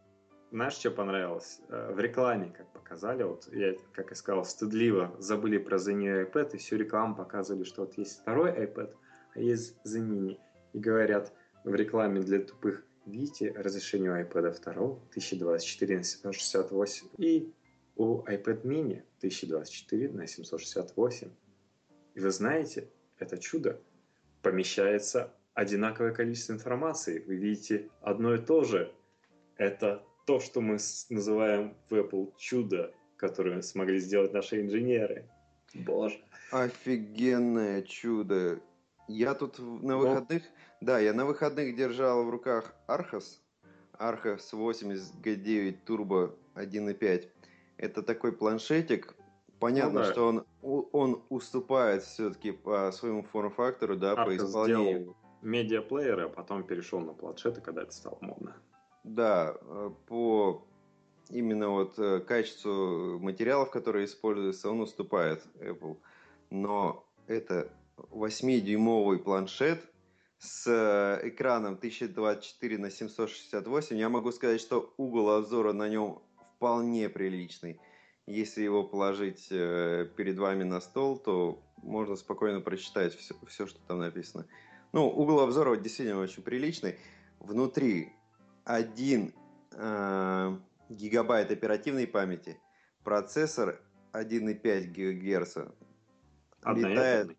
Знаешь, что понравилось? Э, в рекламе, как показали, вот я, как я сказал, стыдливо забыли про The New iPad, и всю рекламу показывали, что вот есть второй iPad, а есть The Mini. И говорят в рекламе для тупых, видите, разрешение у iPad 2 1024 на 768 и у iPad mini 1024 на 768. И вы знаете, это чудо помещается одинаковое количество информации. Вы видите одно и то же. Это то, что мы называем в Apple чудо, которое смогли сделать наши инженеры. Боже. Офигенное чудо. Я тут на выходных, да, я на выходных держал в руках Archos. Archos 80 G9 Turbo 1.5. Это такой планшетик. Понятно, ну, да. что он, он уступает все-таки по своему форм-фактору, да, Archos по исполнению. медиаплееры, а потом перешел на планшеты, когда это стало модно. Да, э, по именно вот э, качеству материалов, которые используются, он уступает Apple. Но это 8-дюймовый планшет с э, экраном 1024 на 768. Я могу сказать, что угол обзора на нем вполне приличный. Если его положить э, перед вами на стол, то можно спокойно прочитать все, все что там написано. Ну, угол обзора действительно очень приличный. Внутри один э, гигабайт оперативной памяти, процессор 1,5 ГГц, летает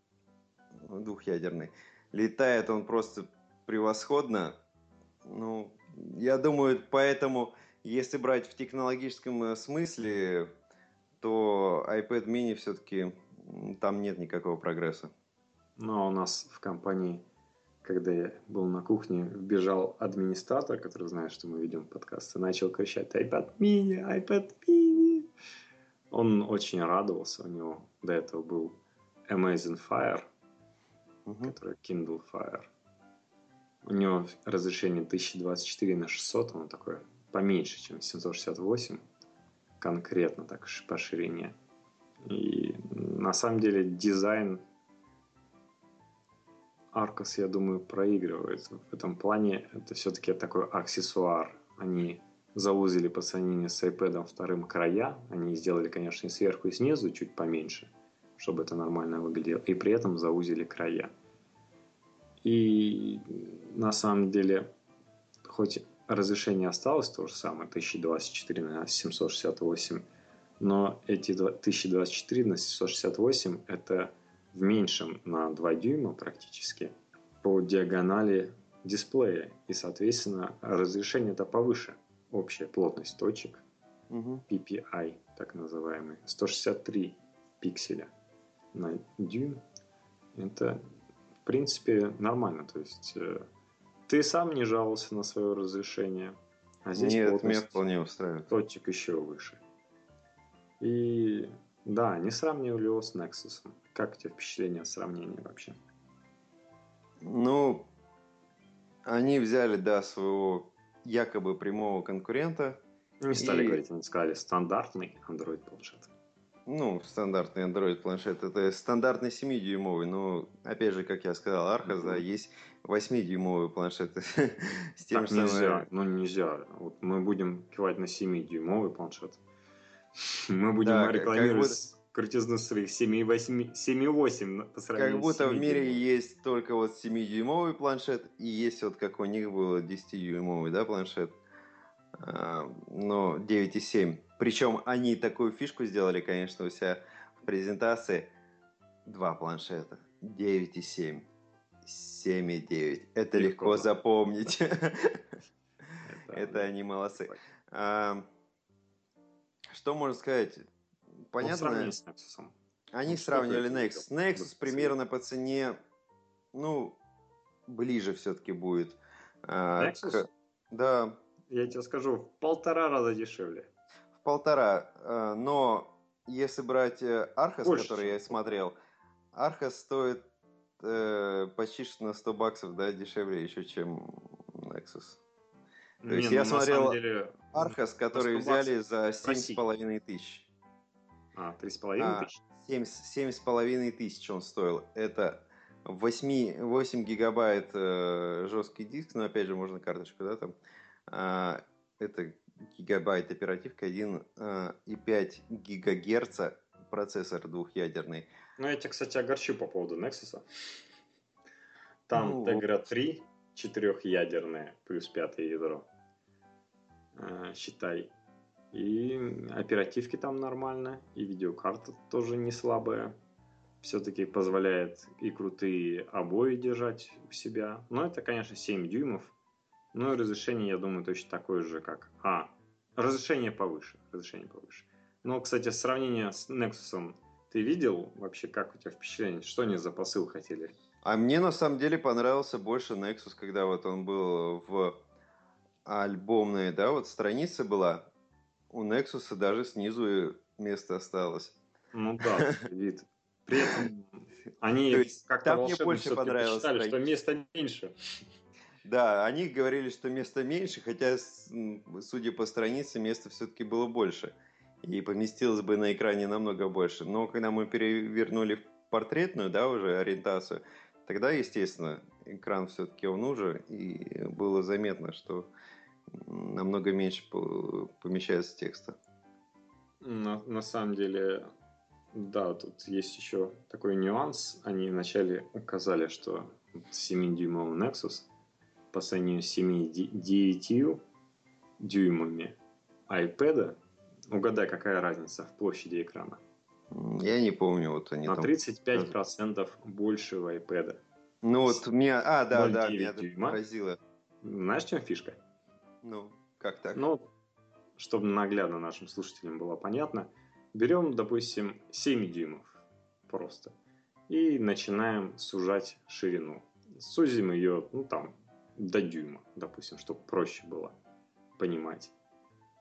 двухъядерный, летает он просто превосходно. Ну, я думаю, поэтому, если брать в технологическом э, смысле, то iPad mini все-таки там нет никакого прогресса. Ну, а у нас в компании когда я был на кухне, вбежал администратор, который знает, что мы ведем подкаст, и начал кричать iPad mini, iPad mini. Он очень радовался, у него до этого был Amazing Fire, uh-huh. который Kindle Fire. У него разрешение 1024 на 600, он такой поменьше, чем 768, конкретно так по ширине. И на самом деле дизайн Аркос, я думаю, проигрывает. В этом плане это все-таки такой аксессуар. Они заузили по сравнению с iPad вторым края. Они сделали, конечно, и сверху, и снизу чуть поменьше, чтобы это нормально выглядело. И при этом заузили края. И на самом деле, хоть разрешение осталось то же самое, 1024 на 768, но эти 1024 на 768 это в меньшем на 2 дюйма практически по диагонали дисплея. И, соответственно, разрешение это повыше. Общая плотность точек, угу. PPI, так называемый, 163 пикселя на дюйм. Это, в принципе, нормально. То есть, э, ты сам не жаловался на свое разрешение, а здесь Нет, меня вполне устраивает. точек еще выше. И да, не сравнивали его с Nexus. Как тебе впечатление от сравнения вообще? Ну, они взяли, да, своего якобы прямого конкурента. Не стали и... говорить, они сказали стандартный Android планшет. Ну, стандартный Android планшет это стандартный 7-дюймовый, но опять же, как я сказал, mm-hmm. да, есть 8-дюймовые планшеты *laughs* с тем так нельзя, ну нельзя. Вот мы будем кивать на 7-дюймовый планшет. *laughs* Мы будем да, рекламировать крутизну своих 7,8 по сравнению Как будто в мире есть только вот 7-дюймовый планшет, и есть вот как у них был 10-дюймовый да, планшет, а, но 9,7. Причем они такую фишку сделали, конечно, у себя в презентации. Два планшета. 9,7. 7,9. Это легко, легко запомнить. *laughs* Это они молодцы. Что можно сказать? Понятно. Ну, Nexus. Они сравнивали Nexus. Nexus примерно по цене, ну, ближе все-таки будет. А, Nexus? Да. Я тебе скажу, в полтора раза дешевле. Полтора. А, но если брать Архас, э, который я смотрел, Архас стоит э, почти на 100 баксов, да, дешевле еще, чем Nexus. То Не, есть ну, я смотрел деле, Архас, который взяли за 7,5 тысяч. А, 3,5 а, тысяч? 7,5 тысяч он стоил. Это 8, 8 гигабайт э, жесткий диск, но опять же можно карточку, да, там. А, это гигабайт оперативка, 1,5 э, гигагерца процессор двухъядерный. Ну, я тебя, кстати, огорчу по поводу Nexus. Там ну, Tegra 3 четырехъядерное плюс пятое ядро. Э, считай. И оперативки там нормально, и видеокарта тоже не слабая. Все-таки позволяет и крутые обои держать у себя. Но это, конечно, 7 дюймов. Но и разрешение, я думаю, точно такое же, как... А, разрешение повыше. Разрешение повыше. Но, кстати, сравнение с Nexus Ты видел вообще, как у тебя впечатление? Что они за посыл хотели? А мне на самом деле понравился больше Nexus, когда вот он был в альбомной, да, вот страница была. У Nexus даже снизу место осталось. Ну да, вид. При этом *laughs* они как-то больше понравилось, посчитали, что места меньше. Да, они говорили, что места меньше, хотя, судя по странице, места все-таки было больше. И поместилось бы на экране намного больше. Но когда мы перевернули в портретную, да, уже ориентацию, тогда, естественно, экран все-таки он уже, и было заметно, что намного меньше помещается текста. На, на самом деле, да, тут есть еще такой нюанс. Они вначале указали, что 7-дюймовый Nexus по сравнению с 7-9 дюймами iPad, угадай, какая разница в площади экрана? Я не помню, вот они На там... 35% больше у iPad. Ну вот меня... А, да, да, меня дюйма. поразило. Знаешь, в чем фишка? Ну, как так? Ну, чтобы наглядно нашим слушателям было понятно, берем, допустим, 7 дюймов просто и начинаем сужать ширину. Сузим ее, ну там, до дюйма, допустим, чтобы проще было понимать.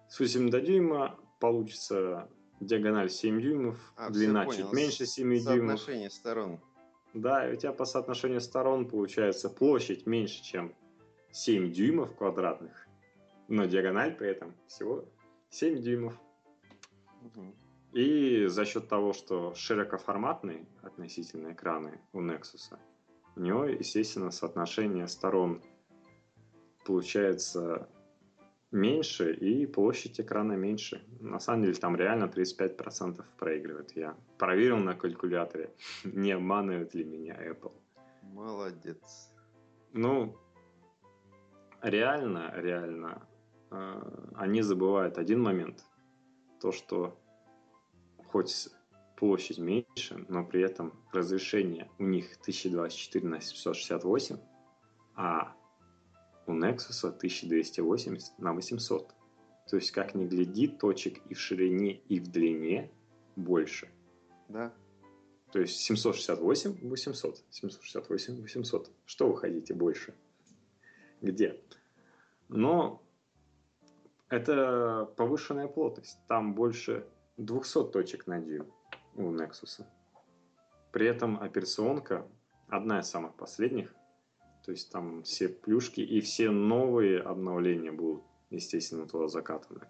Сузим до дюйма, получится диагональ 7 дюймов, а, длина чуть меньше 7 дюймов. Соотношение сторон. Да, и у тебя по соотношению сторон получается площадь меньше, чем 7 дюймов квадратных, но диагональ при этом всего 7 дюймов. Угу. И за счет того, что широкоформатные относительно экраны у Nexus, у него, естественно, соотношение сторон получается меньше и площадь экрана меньше. На самом деле там реально 35% проигрывает. Я проверил на калькуляторе, *laughs* не обманывает ли меня Apple. Молодец. Ну, реально, реально, э, они забывают один момент. То, что хоть площадь меньше, но при этом разрешение у них 1024 на 768, а у Nexus 1280 на 800. То есть, как ни гляди, точек и в ширине, и в длине больше. Да. То есть 768, 800. 768, 800. Что вы хотите больше? Где? Но это повышенная плотность. Там больше 200 точек на дюйм у Nexus. При этом операционка одна из самых последних. То есть там все плюшки и все новые обновления будут, естественно, туда закатаны.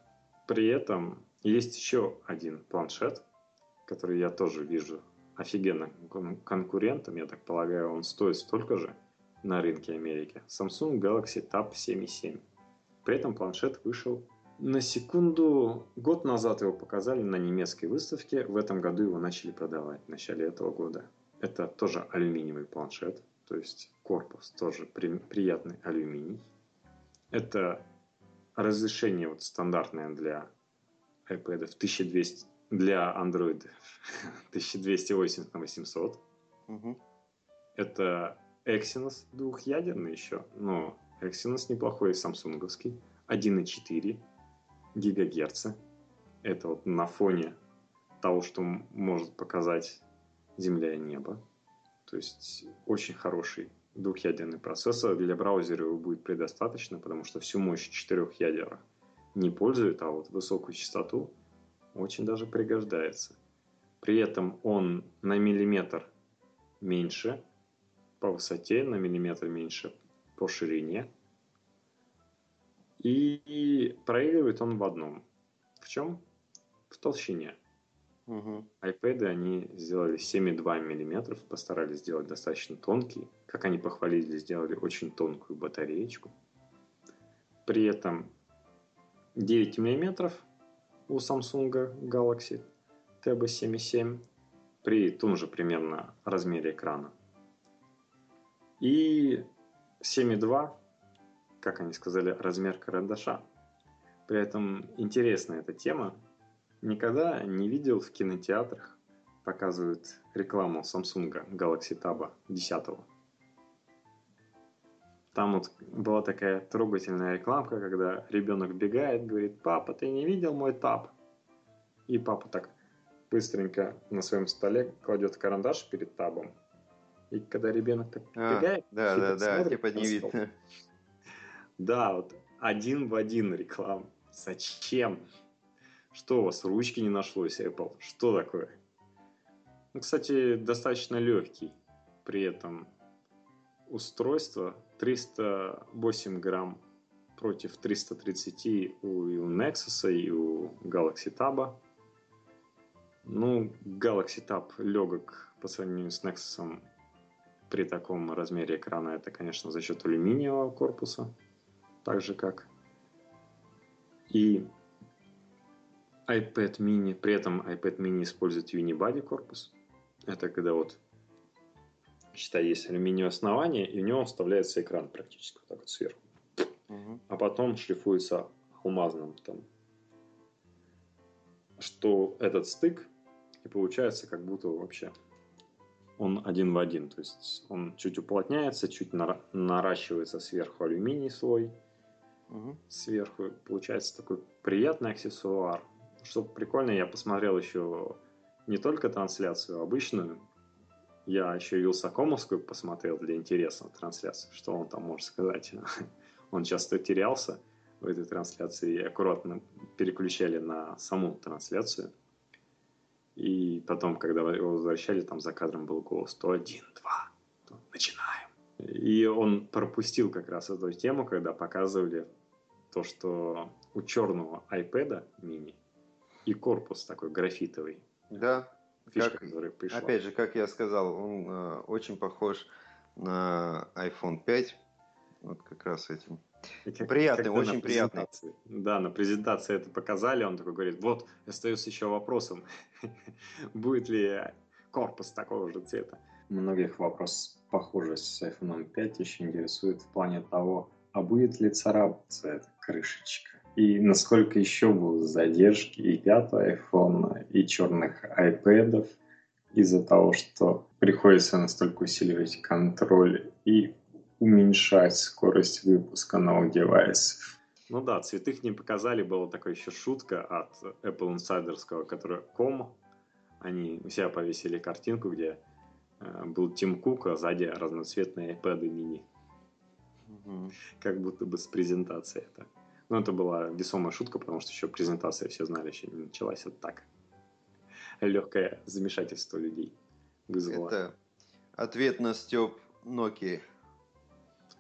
При этом есть еще один планшет, который я тоже вижу офигенным конкурентом. Я так полагаю, он стоит столько же на рынке Америки. Samsung Galaxy Tab 7.7. При этом планшет вышел на секунду, год назад его показали на немецкой выставке, в этом году его начали продавать, в начале этого года. Это тоже алюминиевый планшет, то есть корпус тоже при, приятный алюминий. Это разрешение вот стандартное для iPad 1200, для Android *laughs* 1280 на 800. Угу. Это Exynos двухъядерный еще, но Exynos неплохой, самсунговский, 1.4 гигагерца. Это вот на фоне того, что может показать Земля и небо. То есть очень хороший двухъядерный процессор. Для браузера его будет предостаточно, потому что всю мощь четырех ядер не пользует, а вот высокую частоту очень даже пригождается. При этом он на миллиметр меньше по высоте, на миллиметр меньше по ширине. И проигрывает он в одном. В чем? В толщине. Угу. iPad они сделали 7,2 мм, постарались сделать достаточно тонкий. Как они похвалили, сделали очень тонкую батареечку. При этом 9 мм у Samsung Galaxy Tab 7.7 при том же примерно размере экрана. И 7,2 как они сказали, размер карандаша. При этом интересная эта тема. Никогда не видел в кинотеатрах показывают рекламу Samsung Galaxy Tab 10. Там вот была такая трогательная рекламка, когда ребенок бегает, говорит, папа, ты не видел мой таб? И папа так, быстренько на своем столе кладет карандаш перед табом. И когда ребенок так а, Да, да, да, типа не видно. Да, вот один в один реклам. Зачем? Что у вас, ручки не нашлось, Apple? Что такое? Ну, кстати, достаточно легкий. При этом устройство 308 грамм против 330 у, и у Nexus и у Galaxy Tab. Ну, Galaxy Tab легок по сравнению с Nexus при таком размере экрана. Это, конечно, за счет алюминиевого корпуса, так же как и iPad mini. При этом iPad mini использует unibody корпус. Это когда вот, считай, есть алюминиевое основание, и в него вставляется экран практически вот так вот сверху а потом шлифуется алмазным там. Что этот стык, и получается как будто вообще он один в один. То есть он чуть уплотняется, чуть наращивается сверху алюминий слой. Угу. Сверху получается такой приятный аксессуар. Что прикольно, я посмотрел еще не только трансляцию обычную, я еще Вилсакомовскую посмотрел для интереса трансляцию, что он там может сказать. *laughs* Он часто терялся в этой трансляции и аккуратно переключали на саму трансляцию. И потом, когда его возвращали, там за кадром был голос 101, 2, начинаем. И он пропустил как раз эту тему, когда показывали то, что у черного iPad мини и корпус такой графитовый. Да. Фишка, как, которая пришла. Опять же, как я сказал, он э, очень похож на iPhone 5 вот как раз этим. Приятный, Когда очень приятный. Да, на презентации это показали, он такой говорит, вот, остается еще вопросом, *laughs* будет ли корпус такого же цвета. Многих вопрос похожесть с iPhone 5 еще интересует в плане того, а будет ли царапаться эта крышечка? И насколько еще будут задержки и пятого iPhone, и черных iPad из-за того, что приходится настолько усиливать контроль и уменьшать скорость выпуска новых девайсов. Ну да, цветы не показали, была такая еще шутка от Apple Insiderского, который ком, они у себя повесили картинку, где э, был Тим Кук, а сзади разноцветные iPad мини. Угу. Как будто бы с презентацией это. Ну, это была весомая шутка, потому что еще презентация, все знали, еще не началась вот так. Легкое замешательство людей вызвало. Это ответ на Степ Nokia.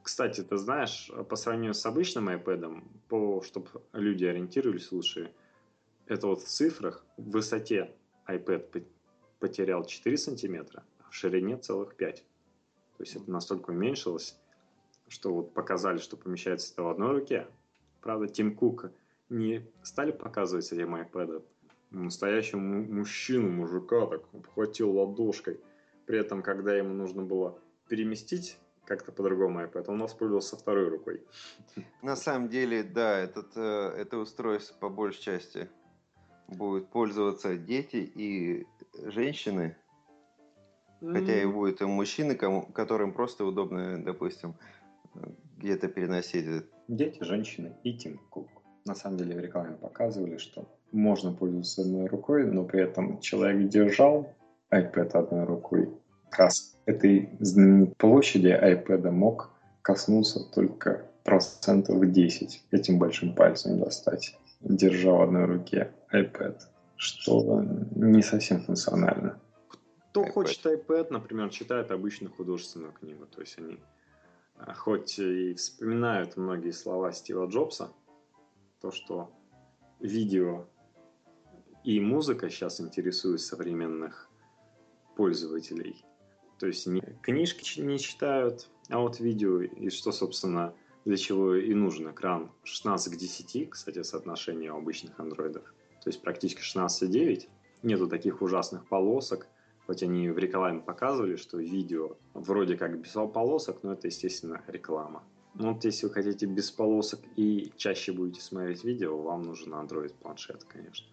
Кстати, ты знаешь, по сравнению с обычным iPad, по, чтобы люди ориентировались лучше, это вот в цифрах, в высоте iPad потерял 4 сантиметра, а в ширине целых 5. То есть это настолько уменьшилось, что вот показали, что помещается это в одной руке. Правда, Тим Кук не стали показывать с этим iPad настоящего мужчину, мужика, так обхватил ладошкой. При этом, когда ему нужно было переместить как-то по-другому iPad. Он воспользовался второй рукой. На самом деле, да, этот, э, это устройство по большей части будут пользоваться дети и женщины. Mm. Хотя и будут и мужчины, кому, которым просто удобно, допустим, где-то переносить. Дети, женщины и Тим Кук. На самом деле в рекламе показывали, что можно пользоваться одной рукой, но при этом человек держал iPad одной рукой, раз этой знаменитой площади iPad мог коснуться только процентов 10 этим большим пальцем достать, держа в одной руке iPad, что не совсем функционально. Кто iPad. хочет iPad, например, читает обычную художественную книгу, то есть они хоть и вспоминают многие слова Стива Джобса, то, что видео и музыка сейчас интересуют современных пользователей, то есть книжки не читают, а вот видео, и что, собственно, для чего и нужен экран 16 к 10, кстати, соотношение обычных андроидов. То есть практически 16,9. Нету таких ужасных полосок, хоть они в рекламе показывали, что видео вроде как без полосок, но это, естественно, реклама. Но вот если вы хотите без полосок и чаще будете смотреть видео, вам нужен Android планшет, конечно.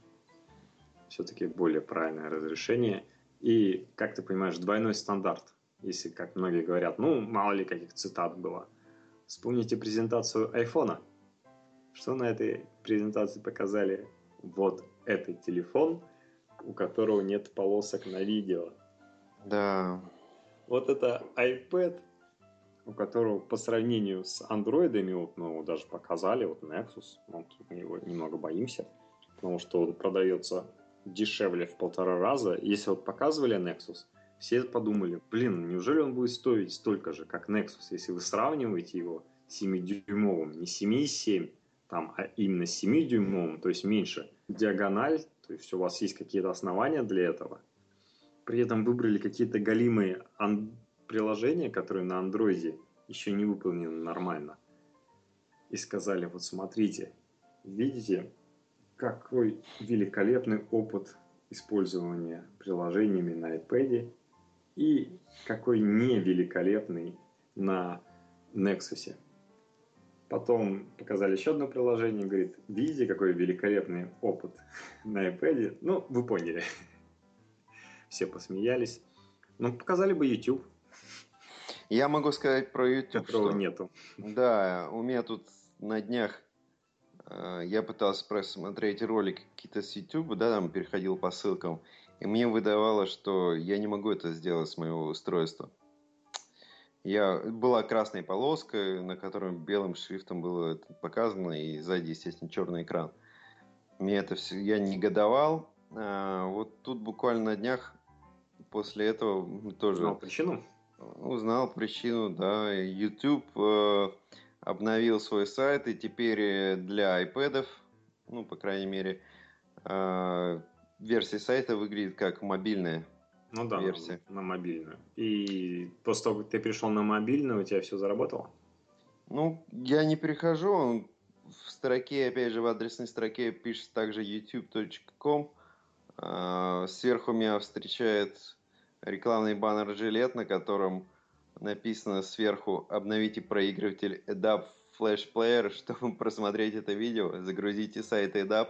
Все-таки более правильное разрешение – и, как ты понимаешь, двойной стандарт. Если, как многие говорят, ну, мало ли каких цитат было. Вспомните презентацию айфона. Что на этой презентации показали? Вот этот телефон у которого нет полосок на видео. Да. Вот это iPad, у которого по сравнению с андроидами, вот, ну, даже показали, вот Nexus, вот, мы его немного боимся, потому что он продается дешевле в полтора раза. Если вот показывали Nexus, все подумали, блин, неужели он будет стоить столько же, как Nexus, если вы сравниваете его с 7-дюймовым, не 7,7, там, а именно 7-дюймовым, то есть меньше диагональ, то есть у вас есть какие-то основания для этого. При этом выбрали какие-то галимые ан- приложения, которые на андроиде еще не выполнены нормально. И сказали, вот смотрите, видите, какой великолепный опыт использования приложениями на iPad и какой невеликолепный на Nexus. Потом показали еще одно приложение, говорит, видите, какой великолепный опыт *laughs* на iPad. Ну, вы поняли. *laughs* Все посмеялись. Ну, показали бы YouTube. Я могу сказать про YouTube, которого что... нету. Да, у меня тут на днях э, я пытался просмотреть ролики какие-то с YouTube, да, там переходил по ссылкам, и мне выдавало, что я не могу это сделать с моего устройства. Я, была красная полоска, на котором белым шрифтом было показано, и сзади, естественно, черный экран. Мне это все, я негодовал. А, вот тут буквально на днях после этого тоже... Узнал причину? Узнал причину, да. YouTube э, обновил свой сайт, и теперь э, для iPad, ну, по крайней мере, э, версия сайта выглядит как мобильная ну да, версия. На, на мобильную. И после того, как ты пришел на мобильную, у тебя все заработало? Ну, я не перехожу. В строке, опять же, в адресной строке пишется также youtube.com. А, сверху меня встречает рекламный баннер жилет, на котором написано сверху «Обновите проигрыватель EDAP Flash Player, *laughs* чтобы просмотреть это видео, загрузите сайт EDAP».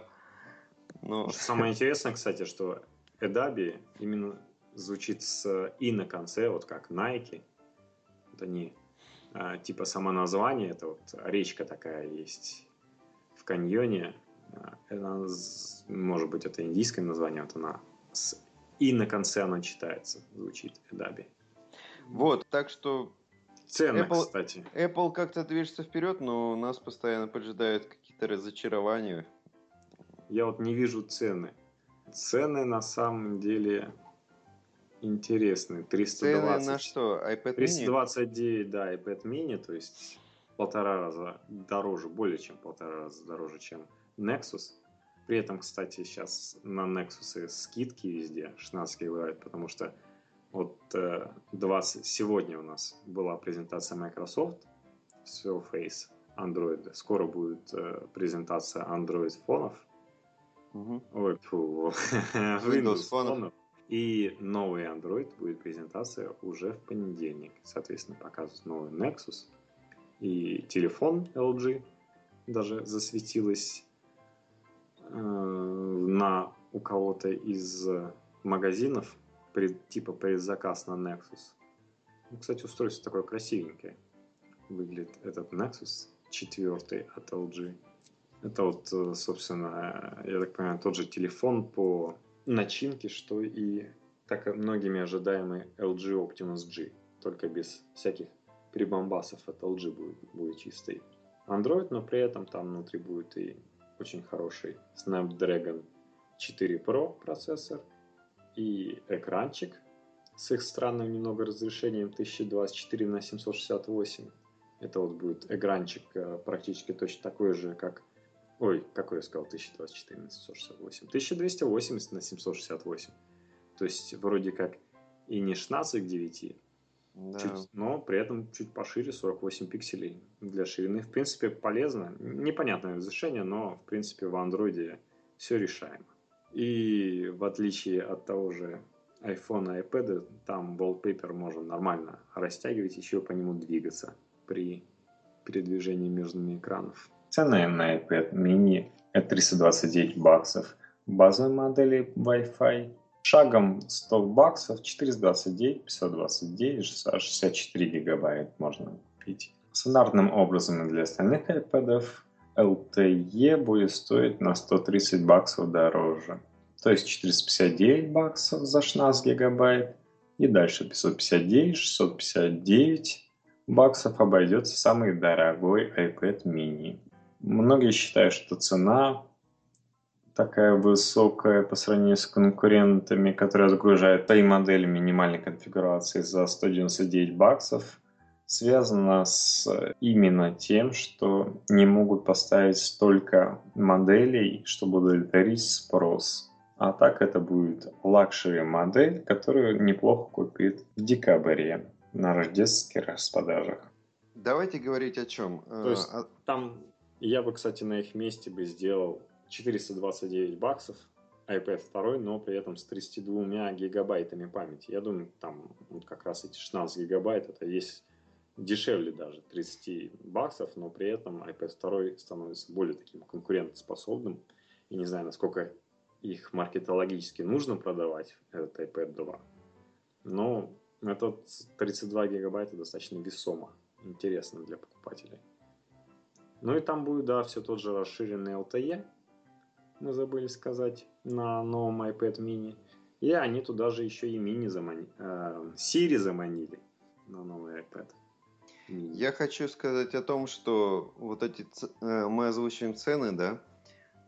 Ну... Самое *laughs* интересное, кстати, что Эдаби именно звучит с «и» на конце, вот как Nike. Вот они, а, типа само название, это вот речка такая есть в каньоне. А, она, может быть, это индийское название, вот она с «и» на конце она читается, звучит Эдаби. Вот, так что Цены, Apple, кстати. Apple как-то движется вперед, но нас постоянно поджидают какие-то разочарования. Я вот не вижу цены. Цены на самом деле интересные. 320. Цены на что? iPad 329, mini? да, iPad mini, то есть полтора раза дороже, более чем полтора раза дороже, чем Nexus. При этом, кстати, сейчас на Nexus скидки везде 16 бывают, потому что вот 20, э, сегодня у нас была презентация Microsoft Surface Android. Скоро будет э, презентация Android фонов. Угу. Ой, фу, *laughs* Windows фонов. И новый Android будет презентация уже в понедельник. Соответственно, показывают новый Nexus. И телефон LG даже засветилась э, на у кого-то из магазинов пред, типа предзаказ на Nexus. Ну, кстати, устройство такое красивенькое. Выглядит этот Nexus четвертый от LG. Это вот, э, собственно, я так понимаю, тот же телефон по начинки, что и так многими ожидаемый LG Optimus G, только без всяких прибамбасов от LG будет, будет чистый Android, но при этом там внутри будет и очень хороший Snapdragon 4 Pro процессор и экранчик с их странным немного разрешением 1024 на 768. Это вот будет экранчик э, практически точно такой же, как Ой, какой я сказал, 1024 на 768. 1280 на 768. То есть вроде как и не 16 к 9, да. чуть, но при этом чуть пошире 48 пикселей для ширины. В принципе, полезно. Непонятное разрешение, но в принципе в андроиде все решаемо. И в отличие от того же iPhone и iPad, там wallpaper можно нормально растягивать, еще по нему двигаться при передвижении между экранов. Цена на iPad mini это 329 баксов. Базовой модели Wi-Fi шагом 100 баксов 429, 529, 64 гигабайт можно купить. Стандартным образом для остальных iPad LTE будет стоить на 130 баксов дороже. то есть 459 баксов за 16 гигабайт, и дальше 559, 659 баксов обойдется самый дорогой iPad mini. Многие считают, что цена такая высокая по сравнению с конкурентами, которые загружают три модели минимальной конфигурации за 199 баксов, связана с именно тем, что не могут поставить столько моделей, чтобы удовлетворить спрос. А так это будет luxury модель, которую неплохо купит в декабре на рождественских распродажах. Давайте говорить о чем. То есть а... там я бы, кстати, на их месте бы сделал 429 баксов, iPad 2, но при этом с 32 гигабайтами памяти. Я думаю, там вот как раз эти 16 гигабайт, это есть дешевле даже 30 баксов, но при этом iPad 2 становится более таким конкурентоспособным. И не знаю, насколько их маркетологически нужно продавать, этот iPad 2. Но этот 32 гигабайта достаточно весомо, интересно для покупателей. Ну и там будет, да, все тот же расширенный LTE, мы забыли сказать, на новом iPad mini. И они туда же еще и мини заманили, э, Siri заманили на новый iPad. Mini. Я хочу сказать о том, что вот эти, э, мы озвучиваем цены, да,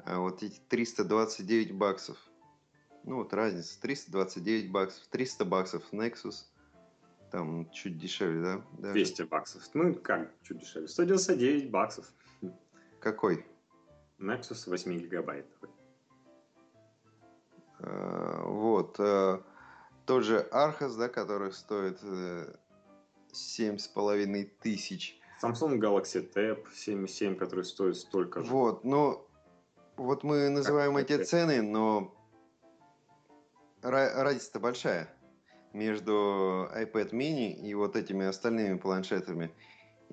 а вот эти 329 баксов, ну вот разница, 329 баксов, 300 баксов Nexus, там чуть дешевле, да? Даже. 200 баксов. Ну, как чуть дешевле? 199 баксов. Какой? Nexus 8 гигабайтовый. А, вот. А, тот же Archos, да, который стоит э, семь с половиной тысяч. Samsung Galaxy Tab 7.7, который стоит столько же. Вот, ну, вот мы называем как эти это? цены, но разница-то большая между iPad mini и вот этими остальными планшетами.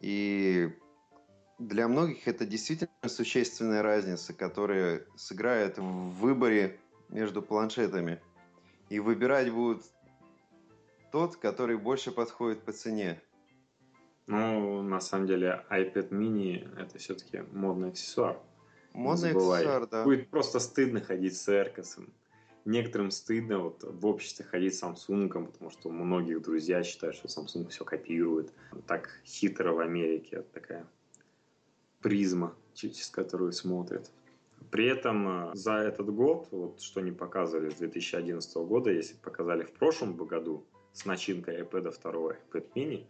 И для многих это действительно существенная разница, которая сыграет в выборе между планшетами. И выбирать будут тот, который больше подходит по цене. Ну, на самом деле, iPad mini это все-таки модный аксессуар. Модный аксессуар, да. Будет просто стыдно ходить с Эркосом. Некоторым стыдно вот в обществе ходить с Samsung, потому что у многих друзья считают, что Samsung все копирует. Так хитро в Америке такая призма, через которую смотрят. При этом э, за этот год, вот что они показывали с 2011 года, если показали в прошлом году с начинкой iPad 2, iPad mini,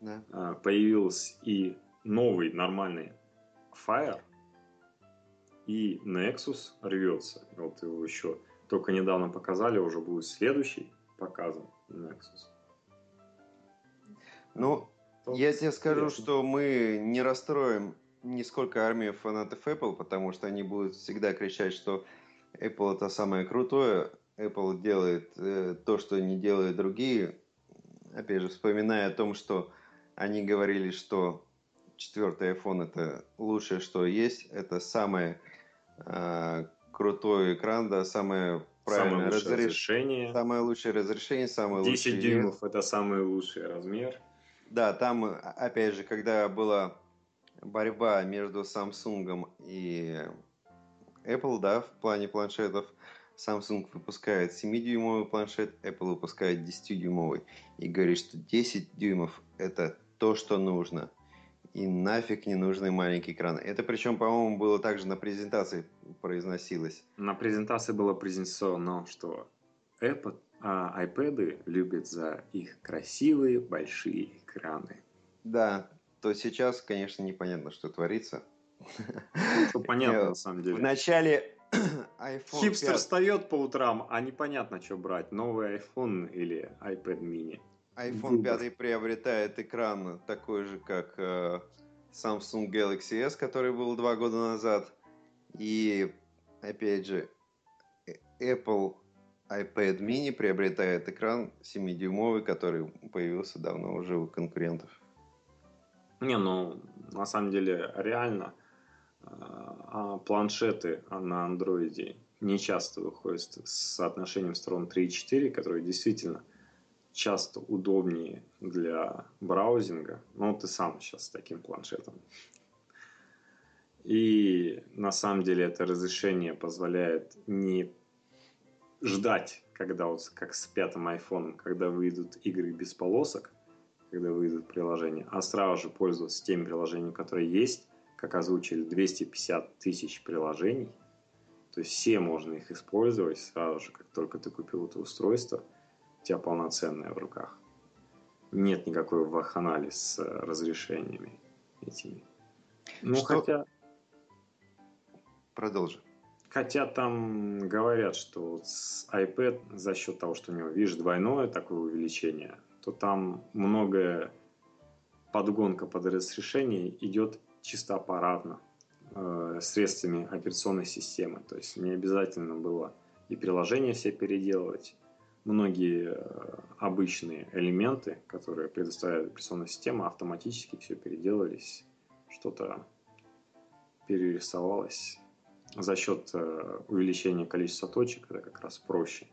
да. Э, появился и новый нормальный Fire, и Nexus рвется. Вот его еще только недавно показали, уже будет следующий показан Nexus. Ну, я тебе скажу, что мы не расстроим нисколько армию фанатов Apple, потому что они будут всегда кричать, что Apple это самое крутое, Apple делает э, то, что не делают другие. Опять же, вспоминая о том, что они говорили, что четвертый iPhone это лучшее, что есть, это самое э, крутой экран, да, самое правильное самое разреш... разрешение. Самое лучшее разрешение, самое 10 лучшее... дюймов это самый лучший размер. Да, там, опять же, когда было борьба между Samsung и Apple, да, в плане планшетов. Samsung выпускает 7-дюймовый планшет, Apple выпускает 10-дюймовый. И говорит, что 10 дюймов – это то, что нужно. И нафиг не нужны маленькие экраны. Это причем, по-моему, было также на презентации произносилось. На презентации было презентовано, что Apple, а, iPad любят за их красивые большие экраны. Да, то сейчас, конечно, непонятно, что творится. Ну, *laughs* понятно, на самом деле. В начале *clears throat* iPhone Хипстер 5... встает по утрам, а непонятно, что брать. Новый iPhone или iPad mini. iPhone 5 приобретает экран такой же, как э, Samsung Galaxy S, который был два года назад. И, опять же, э, Apple iPad mini приобретает экран 7-дюймовый, который появился давно уже у конкурентов. Не, ну, на самом деле, реально, а планшеты на андроиде не часто выходят с соотношением сторон 3 и 4, которые действительно часто удобнее для браузинга. Ну, ты сам сейчас с таким планшетом. И на самом деле это разрешение позволяет не ждать, когда вот как с пятым айфоном, когда выйдут игры без полосок, когда выйдут приложения, а сразу же пользоваться теми приложениями, которые есть, как озвучили, 250 тысяч приложений. То есть все можно их использовать сразу же, как только ты купил это устройство, у тебя полноценное в руках. Нет никакой вахханалии с разрешениями этими. Ну, Что... хотя... Продолжи. Хотя там говорят, что с iPad за счет того, что у него, видишь, двойное такое увеличение, то там многое подгонка под разрешение идет чисто аппаратно э, средствами операционной системы. То есть не обязательно было и приложения все переделывать. Многие э, обычные элементы, которые предоставляет операционная система, автоматически все переделывались, что-то перерисовалось за счет э, увеличения количества точек, это как раз проще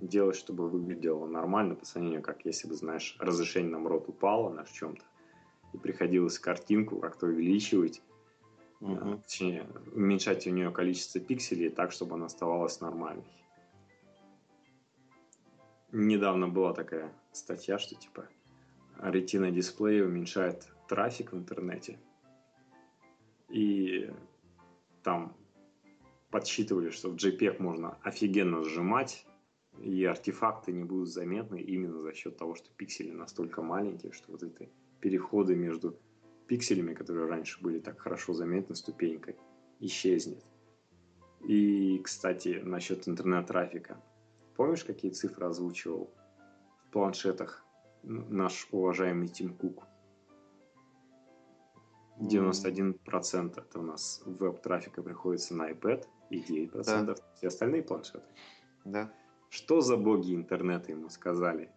делать, чтобы выглядело нормально по сравнению, как если бы, знаешь, разрешение, наоборот, упало на чем-то, и приходилось картинку как-то увеличивать, угу. точнее, уменьшать у нее количество пикселей так, чтобы она оставалась нормальной. Недавно была такая статья, что типа ретина дисплея уменьшает трафик в интернете. И там подсчитывали, что в JPEG можно офигенно сжимать, и артефакты не будут заметны именно за счет того, что пиксели настолько маленькие, что вот эти переходы между пикселями, которые раньше были так хорошо заметны ступенькой, исчезнет. И, кстати, насчет интернет-трафика. Помнишь, какие цифры озвучивал в планшетах наш уважаемый Тим Кук? 91% это у нас веб-трафика приходится на iPad, и 9% да. все остальные планшеты. Да. Что за боги интернета ему сказали?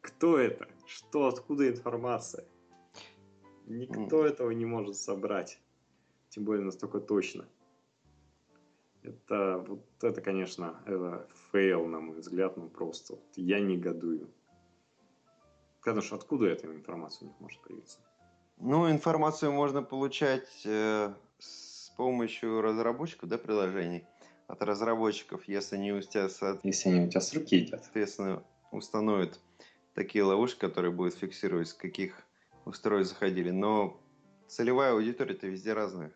Кто это? Что, откуда информация? Никто mm. этого не может собрать. Тем более настолько точно. Это, вот это, конечно, это fail, на мой взгляд, ну просто. Вот я негодую. Потому что откуда эта информация у них может появиться? Ну, информацию можно получать э, с помощью разработчиков, да, приложений. От разработчиков, если они у тебя, если они у тебя с руки идут. Соответственно, установят такие ловушки, которые будут фиксировать, с каких устройств заходили. Но целевая аудитория-то везде разная.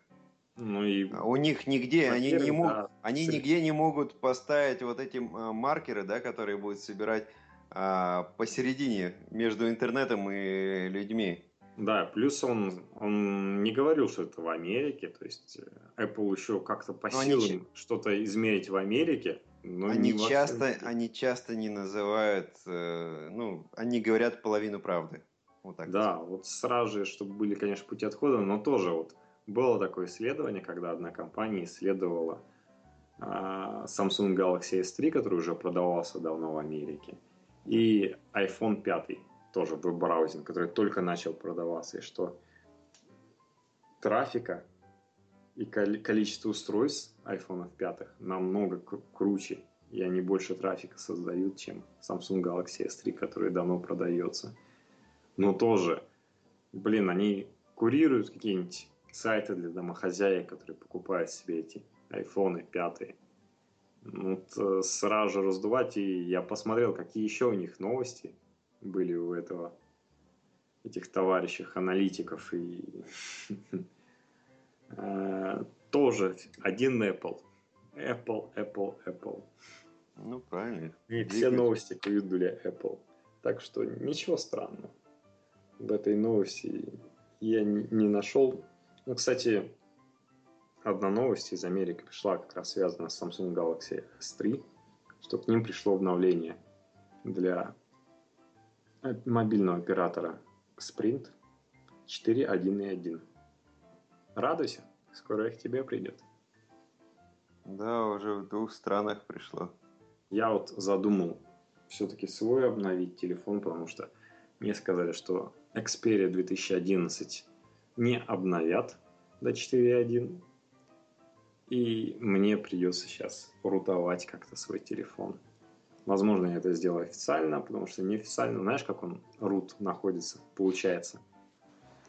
Ну и а у них нигде, они не могут, да, они цель... нигде не могут поставить вот эти а, маркеры, да, которые будут собирать а, посередине между интернетом и людьми. Да, плюс он, он не говорил, что это в Америке, то есть э, Apple еще как-то по но силам они... что-то измерить в Америке, но они не часто, они часто не называют, э, ну, они говорят половину правды. Вот так да, сказать. вот сразу же, чтобы были, конечно, пути отхода, но тоже вот было такое исследование, когда одна компания исследовала э, Samsung Galaxy S3, который уже продавался давно в Америке, и iPhone 5 тоже веб-браузинг, который только начал продаваться, и что трафика и количество устройств iPhone 5 намного круче, и они больше трафика создают, чем Samsung Galaxy S3, который давно продается. Но тоже, блин, они курируют какие-нибудь сайты для домохозяек, которые покупают себе эти iPhone 5. Ну, вот э, сразу же раздувать, и я посмотрел, какие еще у них новости – были у этого этих товарищей аналитиков и *laughs* э, тоже один Apple. Apple, Apple, Apple. Ну, правильно. И все новости поведули Apple. Так что ничего странного в этой новости я не нашел. Ну, кстати, одна новость из Америки пришла, как раз связана с Samsung Galaxy S3, что к ним пришло обновление для мобильного оператора Sprint 4.1.1. Радуйся, скоро их тебе придет. Да, уже в двух странах пришло. Я вот задумал все-таки свой обновить телефон, потому что мне сказали, что Xperia 2011 не обновят до 4.1. И мне придется сейчас рутовать как-то свой телефон. Возможно, я это сделаю официально, потому что неофициально, знаешь, как он root находится, получается.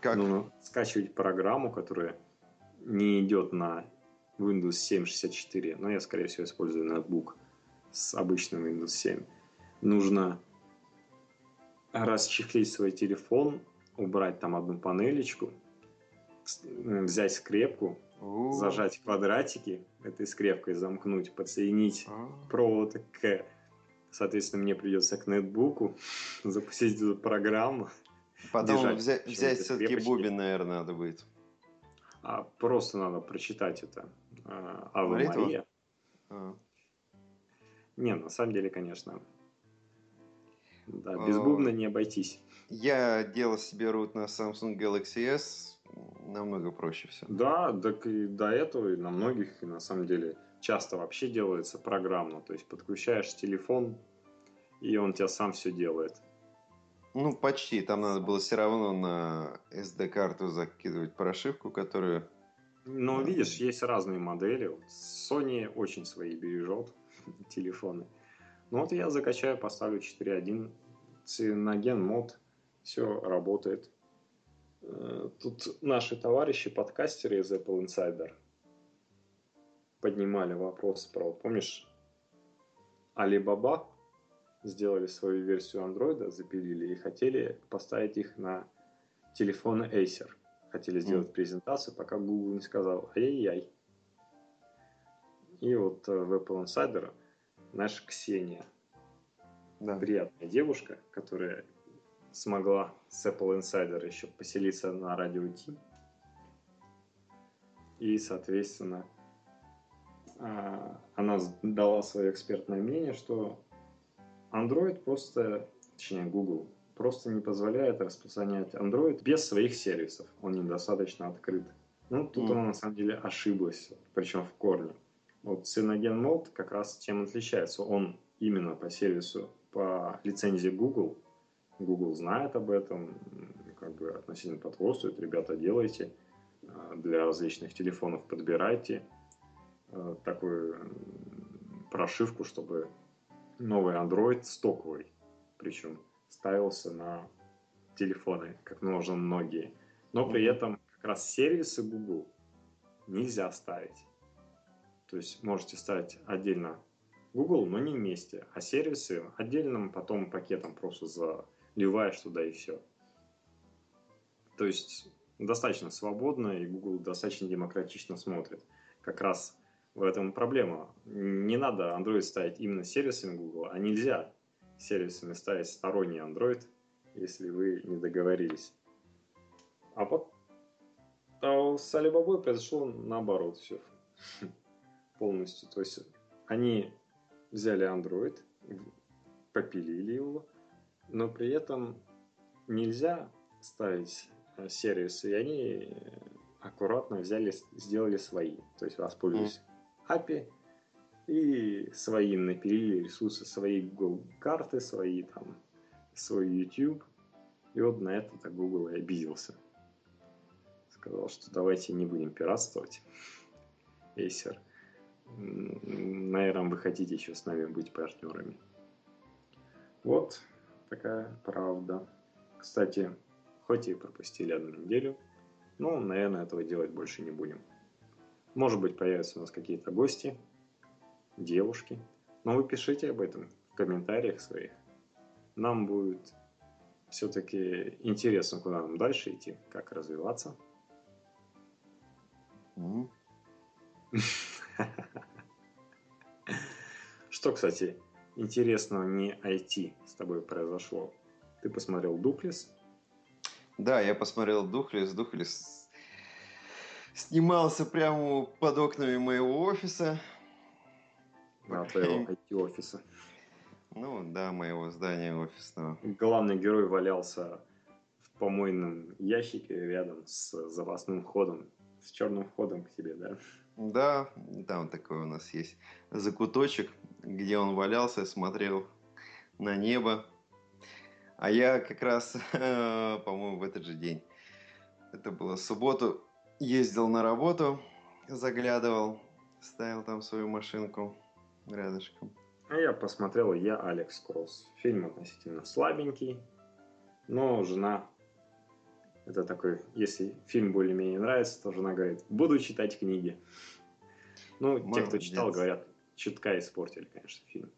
Как? Нужно скачивать программу, которая не идет на Windows 7.64, но я, скорее всего, использую ноутбук. с обычным Windows 7. Нужно расчехлить свой телефон, убрать там одну панелечку, взять скрепку, зажать квадратики этой скрепкой, замкнуть, подсоединить А. провод к... Соответственно, мне придется к нетбуку *laughs* запустить эту программу. Потом взять, взять все-таки бубен, наверное, надо будет. А просто надо прочитать это. а, Ава Молитву? Мария. А. Не, на самом деле, конечно. Да, без А. бубна не обойтись. Я делал себе рут на Samsung Galaxy S. Намного проще все. Да, так и до этого, и на многих, и на самом деле, часто вообще делается программно. То есть подключаешь телефон, и он тебя сам все делает. Ну, почти. Там надо было все равно на SD-карту закидывать прошивку, которую... Да. видишь, есть разные модели. Sony очень свои бережет *laughs* телефоны. Ну вот я закачаю, поставлю 4.1, циноген мод, все работает. Э, Тут наши товарищи, подкастеры из Apple Insider, поднимали вопрос про, помнишь, Alibaba сделали свою версию Android, запилили и хотели поставить их на телефоны Acer. Хотели сделать презентацию, пока Google не сказал ай-яй-яй. И вот э, в Apple Insider наша Ксения, Да. приятная девушка, которая смогла с Apple Insider еще поселиться на радио Ти. И, соответственно, она с- дала свое экспертное мнение, что Android просто, точнее Google, просто не позволяет распространять Android без своих сервисов. Он недостаточно открыт. Ну, тут Мгм. она на самом деле ошиблась, причем в корне. Вот Cyanogen Mode как раз тем отличается. Он именно по сервису, по лицензии Google. Google знает об этом, как бы относительно потворствует. Ребята, делайте э, для различных телефонов, подбирайте э, такую прошивку, чтобы новый Android стоковый, причем ставился на телефоны, как нужно многие. Но при этом как раз сервисы Google нельзя ставить. То есть можете ставить отдельно Google, но не вместе, а сервисы отдельным потом пакетом просто заливаешь туда и все. То есть достаточно свободно, и Google достаточно демократично смотрит. Как раз в этом проблема. Не надо Android ставить именно сервисами Google, а нельзя сервисами ставить сторонний Android, если вы не договорились. А вот а с Alibaba произошло наоборот все *laughs* полностью. То есть они взяли Android, попилили его, но при этом нельзя ставить э, сервисы, и они э, аккуратно взяли, сделали свои. То есть воспользовались API и свои напилили ресурсы, свои Google карты, свои там, свой YouTube. И вот на это Google и обиделся. Сказал, что давайте не будем пиратствовать. Acer. Наверное, вы хотите еще с нами быть партнерами. Вот такая правда. Кстати, хоть и пропустили одну неделю, но, наверное, этого делать больше не будем. Может быть, появятся у нас какие-то гости, девушки. Но вы пишите об этом в комментариях своих. Нам будет все-таки интересно, куда нам дальше идти, как развиваться. *laughs* Что, кстати, интересного не IT с тобой произошло? Ты посмотрел Дуплес? Да, я посмотрел Духлес. Духлес снимался прямо под окнами моего офиса. на твоего IT-офиса. Ну, да, моего здания офисного. Главный герой валялся в помойном ящике рядом с запасным входом, с черным входом к тебе, да? Да, там такой у нас есть закуточек, где он валялся, смотрел на небо. А я как раз, *laughs* по-моему, в этот же день, это было субботу, ездил на работу, заглядывал, ставил там свою машинку рядышком. А я посмотрел «Я Алекс Кросс». Фильм относительно слабенький, но жена... Это такой, если фильм более-менее нравится, то жена говорит, буду читать книги. Ну, те, кто читал, Молодец. говорят, чутка испортили, конечно, фильм.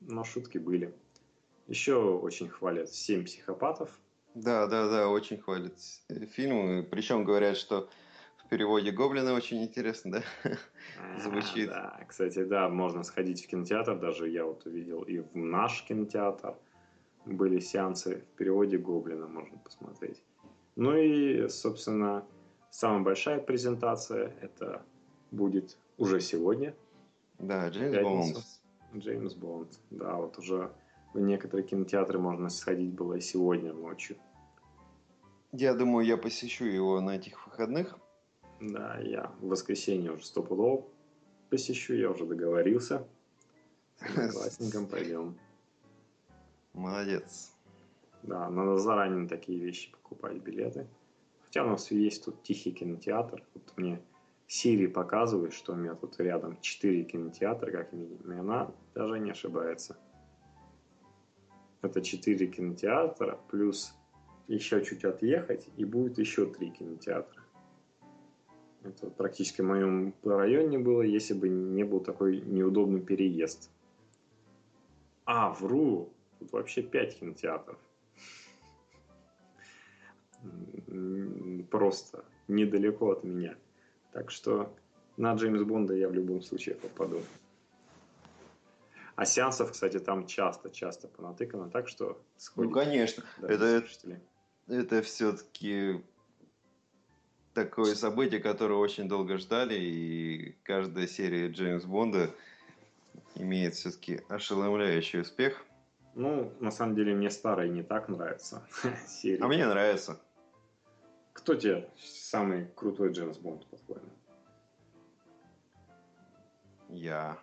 но шутки были. Еще очень хвалят «Семь психопатов». Да, да, да, очень хвалят э, фильм. Причем говорят, что в переводе Гоблина очень интересно, да? *laughs* А, Звучит. Да, кстати, да, можно сходить в кинотеатр, даже я вот увидел и в наш кинотеатр были сеансы в переводе Гоблина, можно посмотреть. Ну и, собственно, самая большая презентация, это будет уже сегодня. Да, Джеймс Бонд. Джеймс Бонд, да, вот уже в некоторые кинотеатры можно сходить было и сегодня ночью. Я думаю, я посещу его на этих выходных. Да, я в воскресенье уже стопудово посещу, я уже договорился. *laughs* С классником пойдем. Молодец. Да, надо заранее такие вещи покупать, билеты. Хотя у нас есть тут тихий кинотеатр. Вот мне Сири показывает, что у меня тут рядом 4 кинотеатра, как минимум, и она даже не ошибается. Это 4 кинотеатра, плюс еще чуть отъехать, и будет еще 3 кинотеатра. Это практически в моем районе было, если бы не был такой неудобный переезд. А, вру, тут вообще 5 кинотеатров. Просто недалеко от меня. Так что на Джеймс Бонда я в любом случае попаду. А сеансов, кстати, там часто-часто понатыкано, так что сходит. Ну, конечно. Да, это, это все-таки такое событие, которое очень долго ждали, и каждая серия Джеймс Бонда имеет все-таки ошеломляющий успех. Ну, на самом деле, мне старые не так нравятся *laughs* серии. А мне нравится. Кто тебе самый крутой Джеймс Бонд, по-твоему? Я.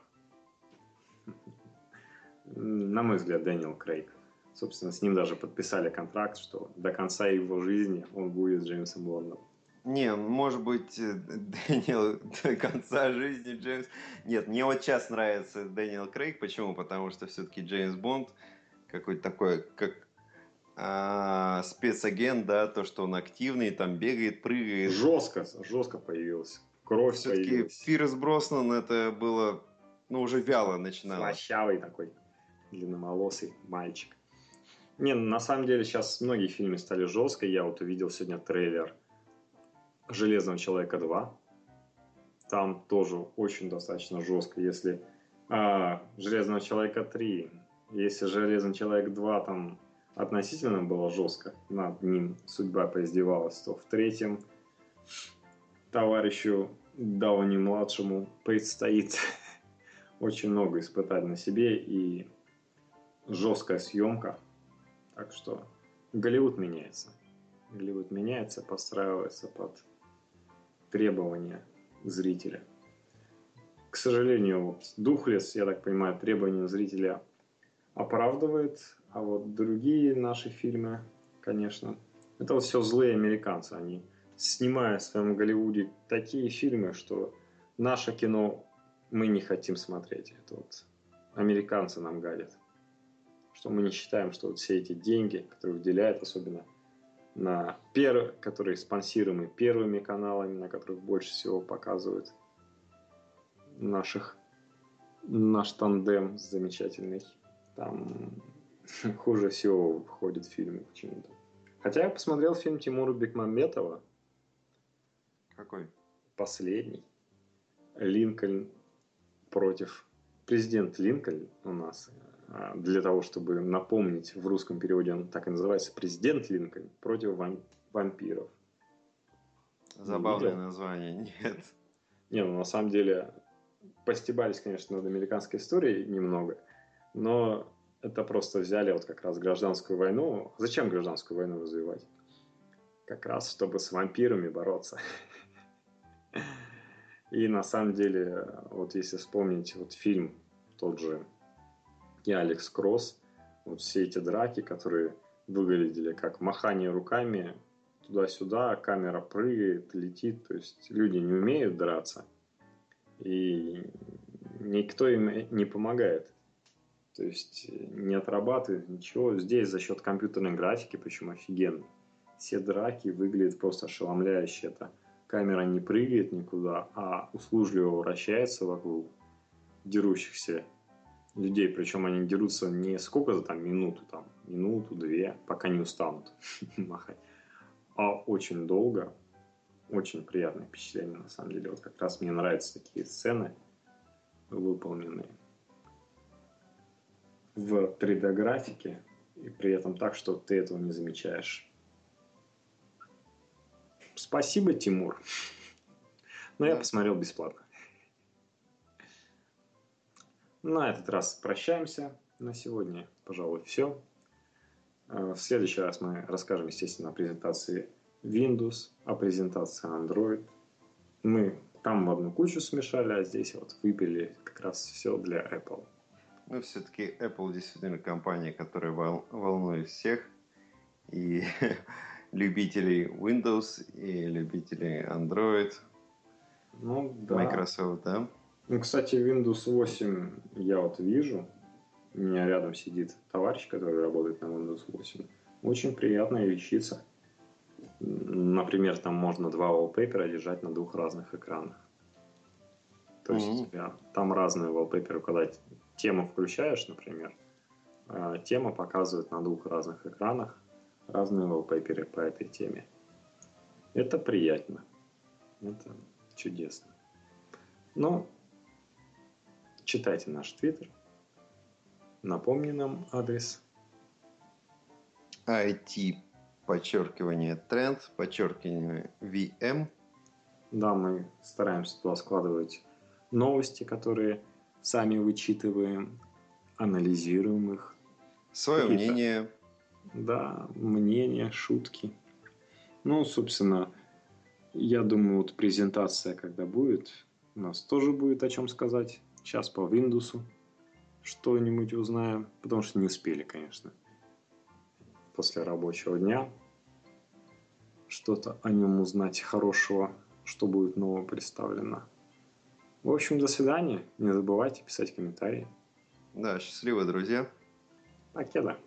На мой взгляд, Дэниел Крейг. Собственно, с ним даже подписали контракт, что до конца его жизни он будет Джеймсом Бондом. Не, может быть, э, Дэниел *laughs* до конца жизни Джеймс... Нет, мне вот сейчас нравится Дэниел Крейг. Почему? Потому что все-таки Джеймс Бонд какой-то такой, как а, спецагент, да, то, что он активный, там бегает, прыгает. Жестко, жестко появился. Кровь Все-таки Пирс Броснан это было, ну, уже вяло начиналось. Слащавый такой, длинноволосый мальчик. Не, на самом деле сейчас многие фильмы стали жестко. Я вот увидел сегодня трейлер Железного человека 2. Там тоже очень достаточно жестко. Если а, Железного человека 3, если Железный человек 2 там относительно было жестко, над ним судьба поиздевалась, то в третьем товарищу Дауни-младшему предстоит *laughs* очень много испытать на себе и жесткая съемка. Так что Голливуд меняется. Голливуд меняется, подстраивается под требования зрителя. К сожалению, Духлес, я так понимаю, требования зрителя оправдывает, а вот другие наши фильмы, конечно, это вот все злые американцы. Они снимают в своем Голливуде такие фильмы, что наше кино мы не хотим смотреть. Это вот американцы нам гадят. Что мы не считаем, что вот все эти деньги, которые выделяют, особенно на пер, которые спонсируемы первыми каналами, на которых больше всего показывают наших наш тандем замечательный. Там *laughs* хуже всего выходят фильмы почему-то. Хотя я посмотрел фильм Тимура Бекмамбетова. Какой? Последний. Линкольн против... Президент Линкольн у нас а, для того, чтобы напомнить, в русском переводе он так и называется, президент Линкольн против вампиров. Забавное название, нет. Не, ну на самом деле постебались, конечно, над американской историей немного, но это просто взяли вот как раз гражданскую войну. Зачем гражданскую войну развивать? Как раз, чтобы с вампирами бороться. *laughs* И на самом деле, вот если вспомнить вот фильм тот же и Алекс Кросс, вот все эти драки, которые выглядели как махание руками туда-сюда, камера прыгает, летит, то есть люди не умеют драться, и никто им не помогает. То есть не отрабатывает ничего. Здесь за счет компьютерной графики, причем офигенно. Все драки выглядят просто ошеломляюще. Это камера не прыгает никуда, а услужливо вращается вокруг дерущихся людей, причем они дерутся не сколько за там минуту, там минуту, две, пока не устанут *laughs* махать, а очень долго, очень приятное впечатление на самом деле. Вот как раз мне нравятся такие сцены, выполненные в 3D графике, и при этом так, что ты этого не замечаешь. Спасибо, Тимур. *laughs* Но я посмотрел бесплатно. На этот раз прощаемся. На сегодня, пожалуй, все. Э, в следующий раз мы расскажем, естественно, о презентации Windows, о презентации Android. Мы там в одну кучу смешали, а здесь вот выпили как раз все для Apple. Ну, все-таки Apple действительно компания, которая волнует всех. И *laughs* любителей Windows, и любителей Android. Ну, да. Microsoft, да? Ну, кстати, Windows 8 я вот вижу. У меня рядом сидит товарищ, который работает на Windows 8. Очень приятная вещица. Например, там можно два wallpaper держать на двух разных экранах. То есть mm-hmm. у тебя там разные wallpaper, когда тему включаешь, например, а, тема показывает на двух разных экранах разные wallpaper по этой теме. Это приятно. Это чудесно. Ну, Читайте наш твиттер. Напомни нам адрес. IT подчеркивание тренд, подчеркивание VM. Да, мы стараемся туда складывать новости, которые сами вычитываем, анализируем их. Свое мнение. Да, мнение, шутки. Ну, собственно, я думаю, вот презентация, когда будет, у нас тоже будет о чем сказать. Сейчас по Windows что-нибудь узнаем, потому что не успели, конечно. После рабочего дня что-то о нем узнать хорошего, что будет нового представлено. В общем, до свидания. Не забывайте писать комментарии. Да, счастливо, друзья. Покеда.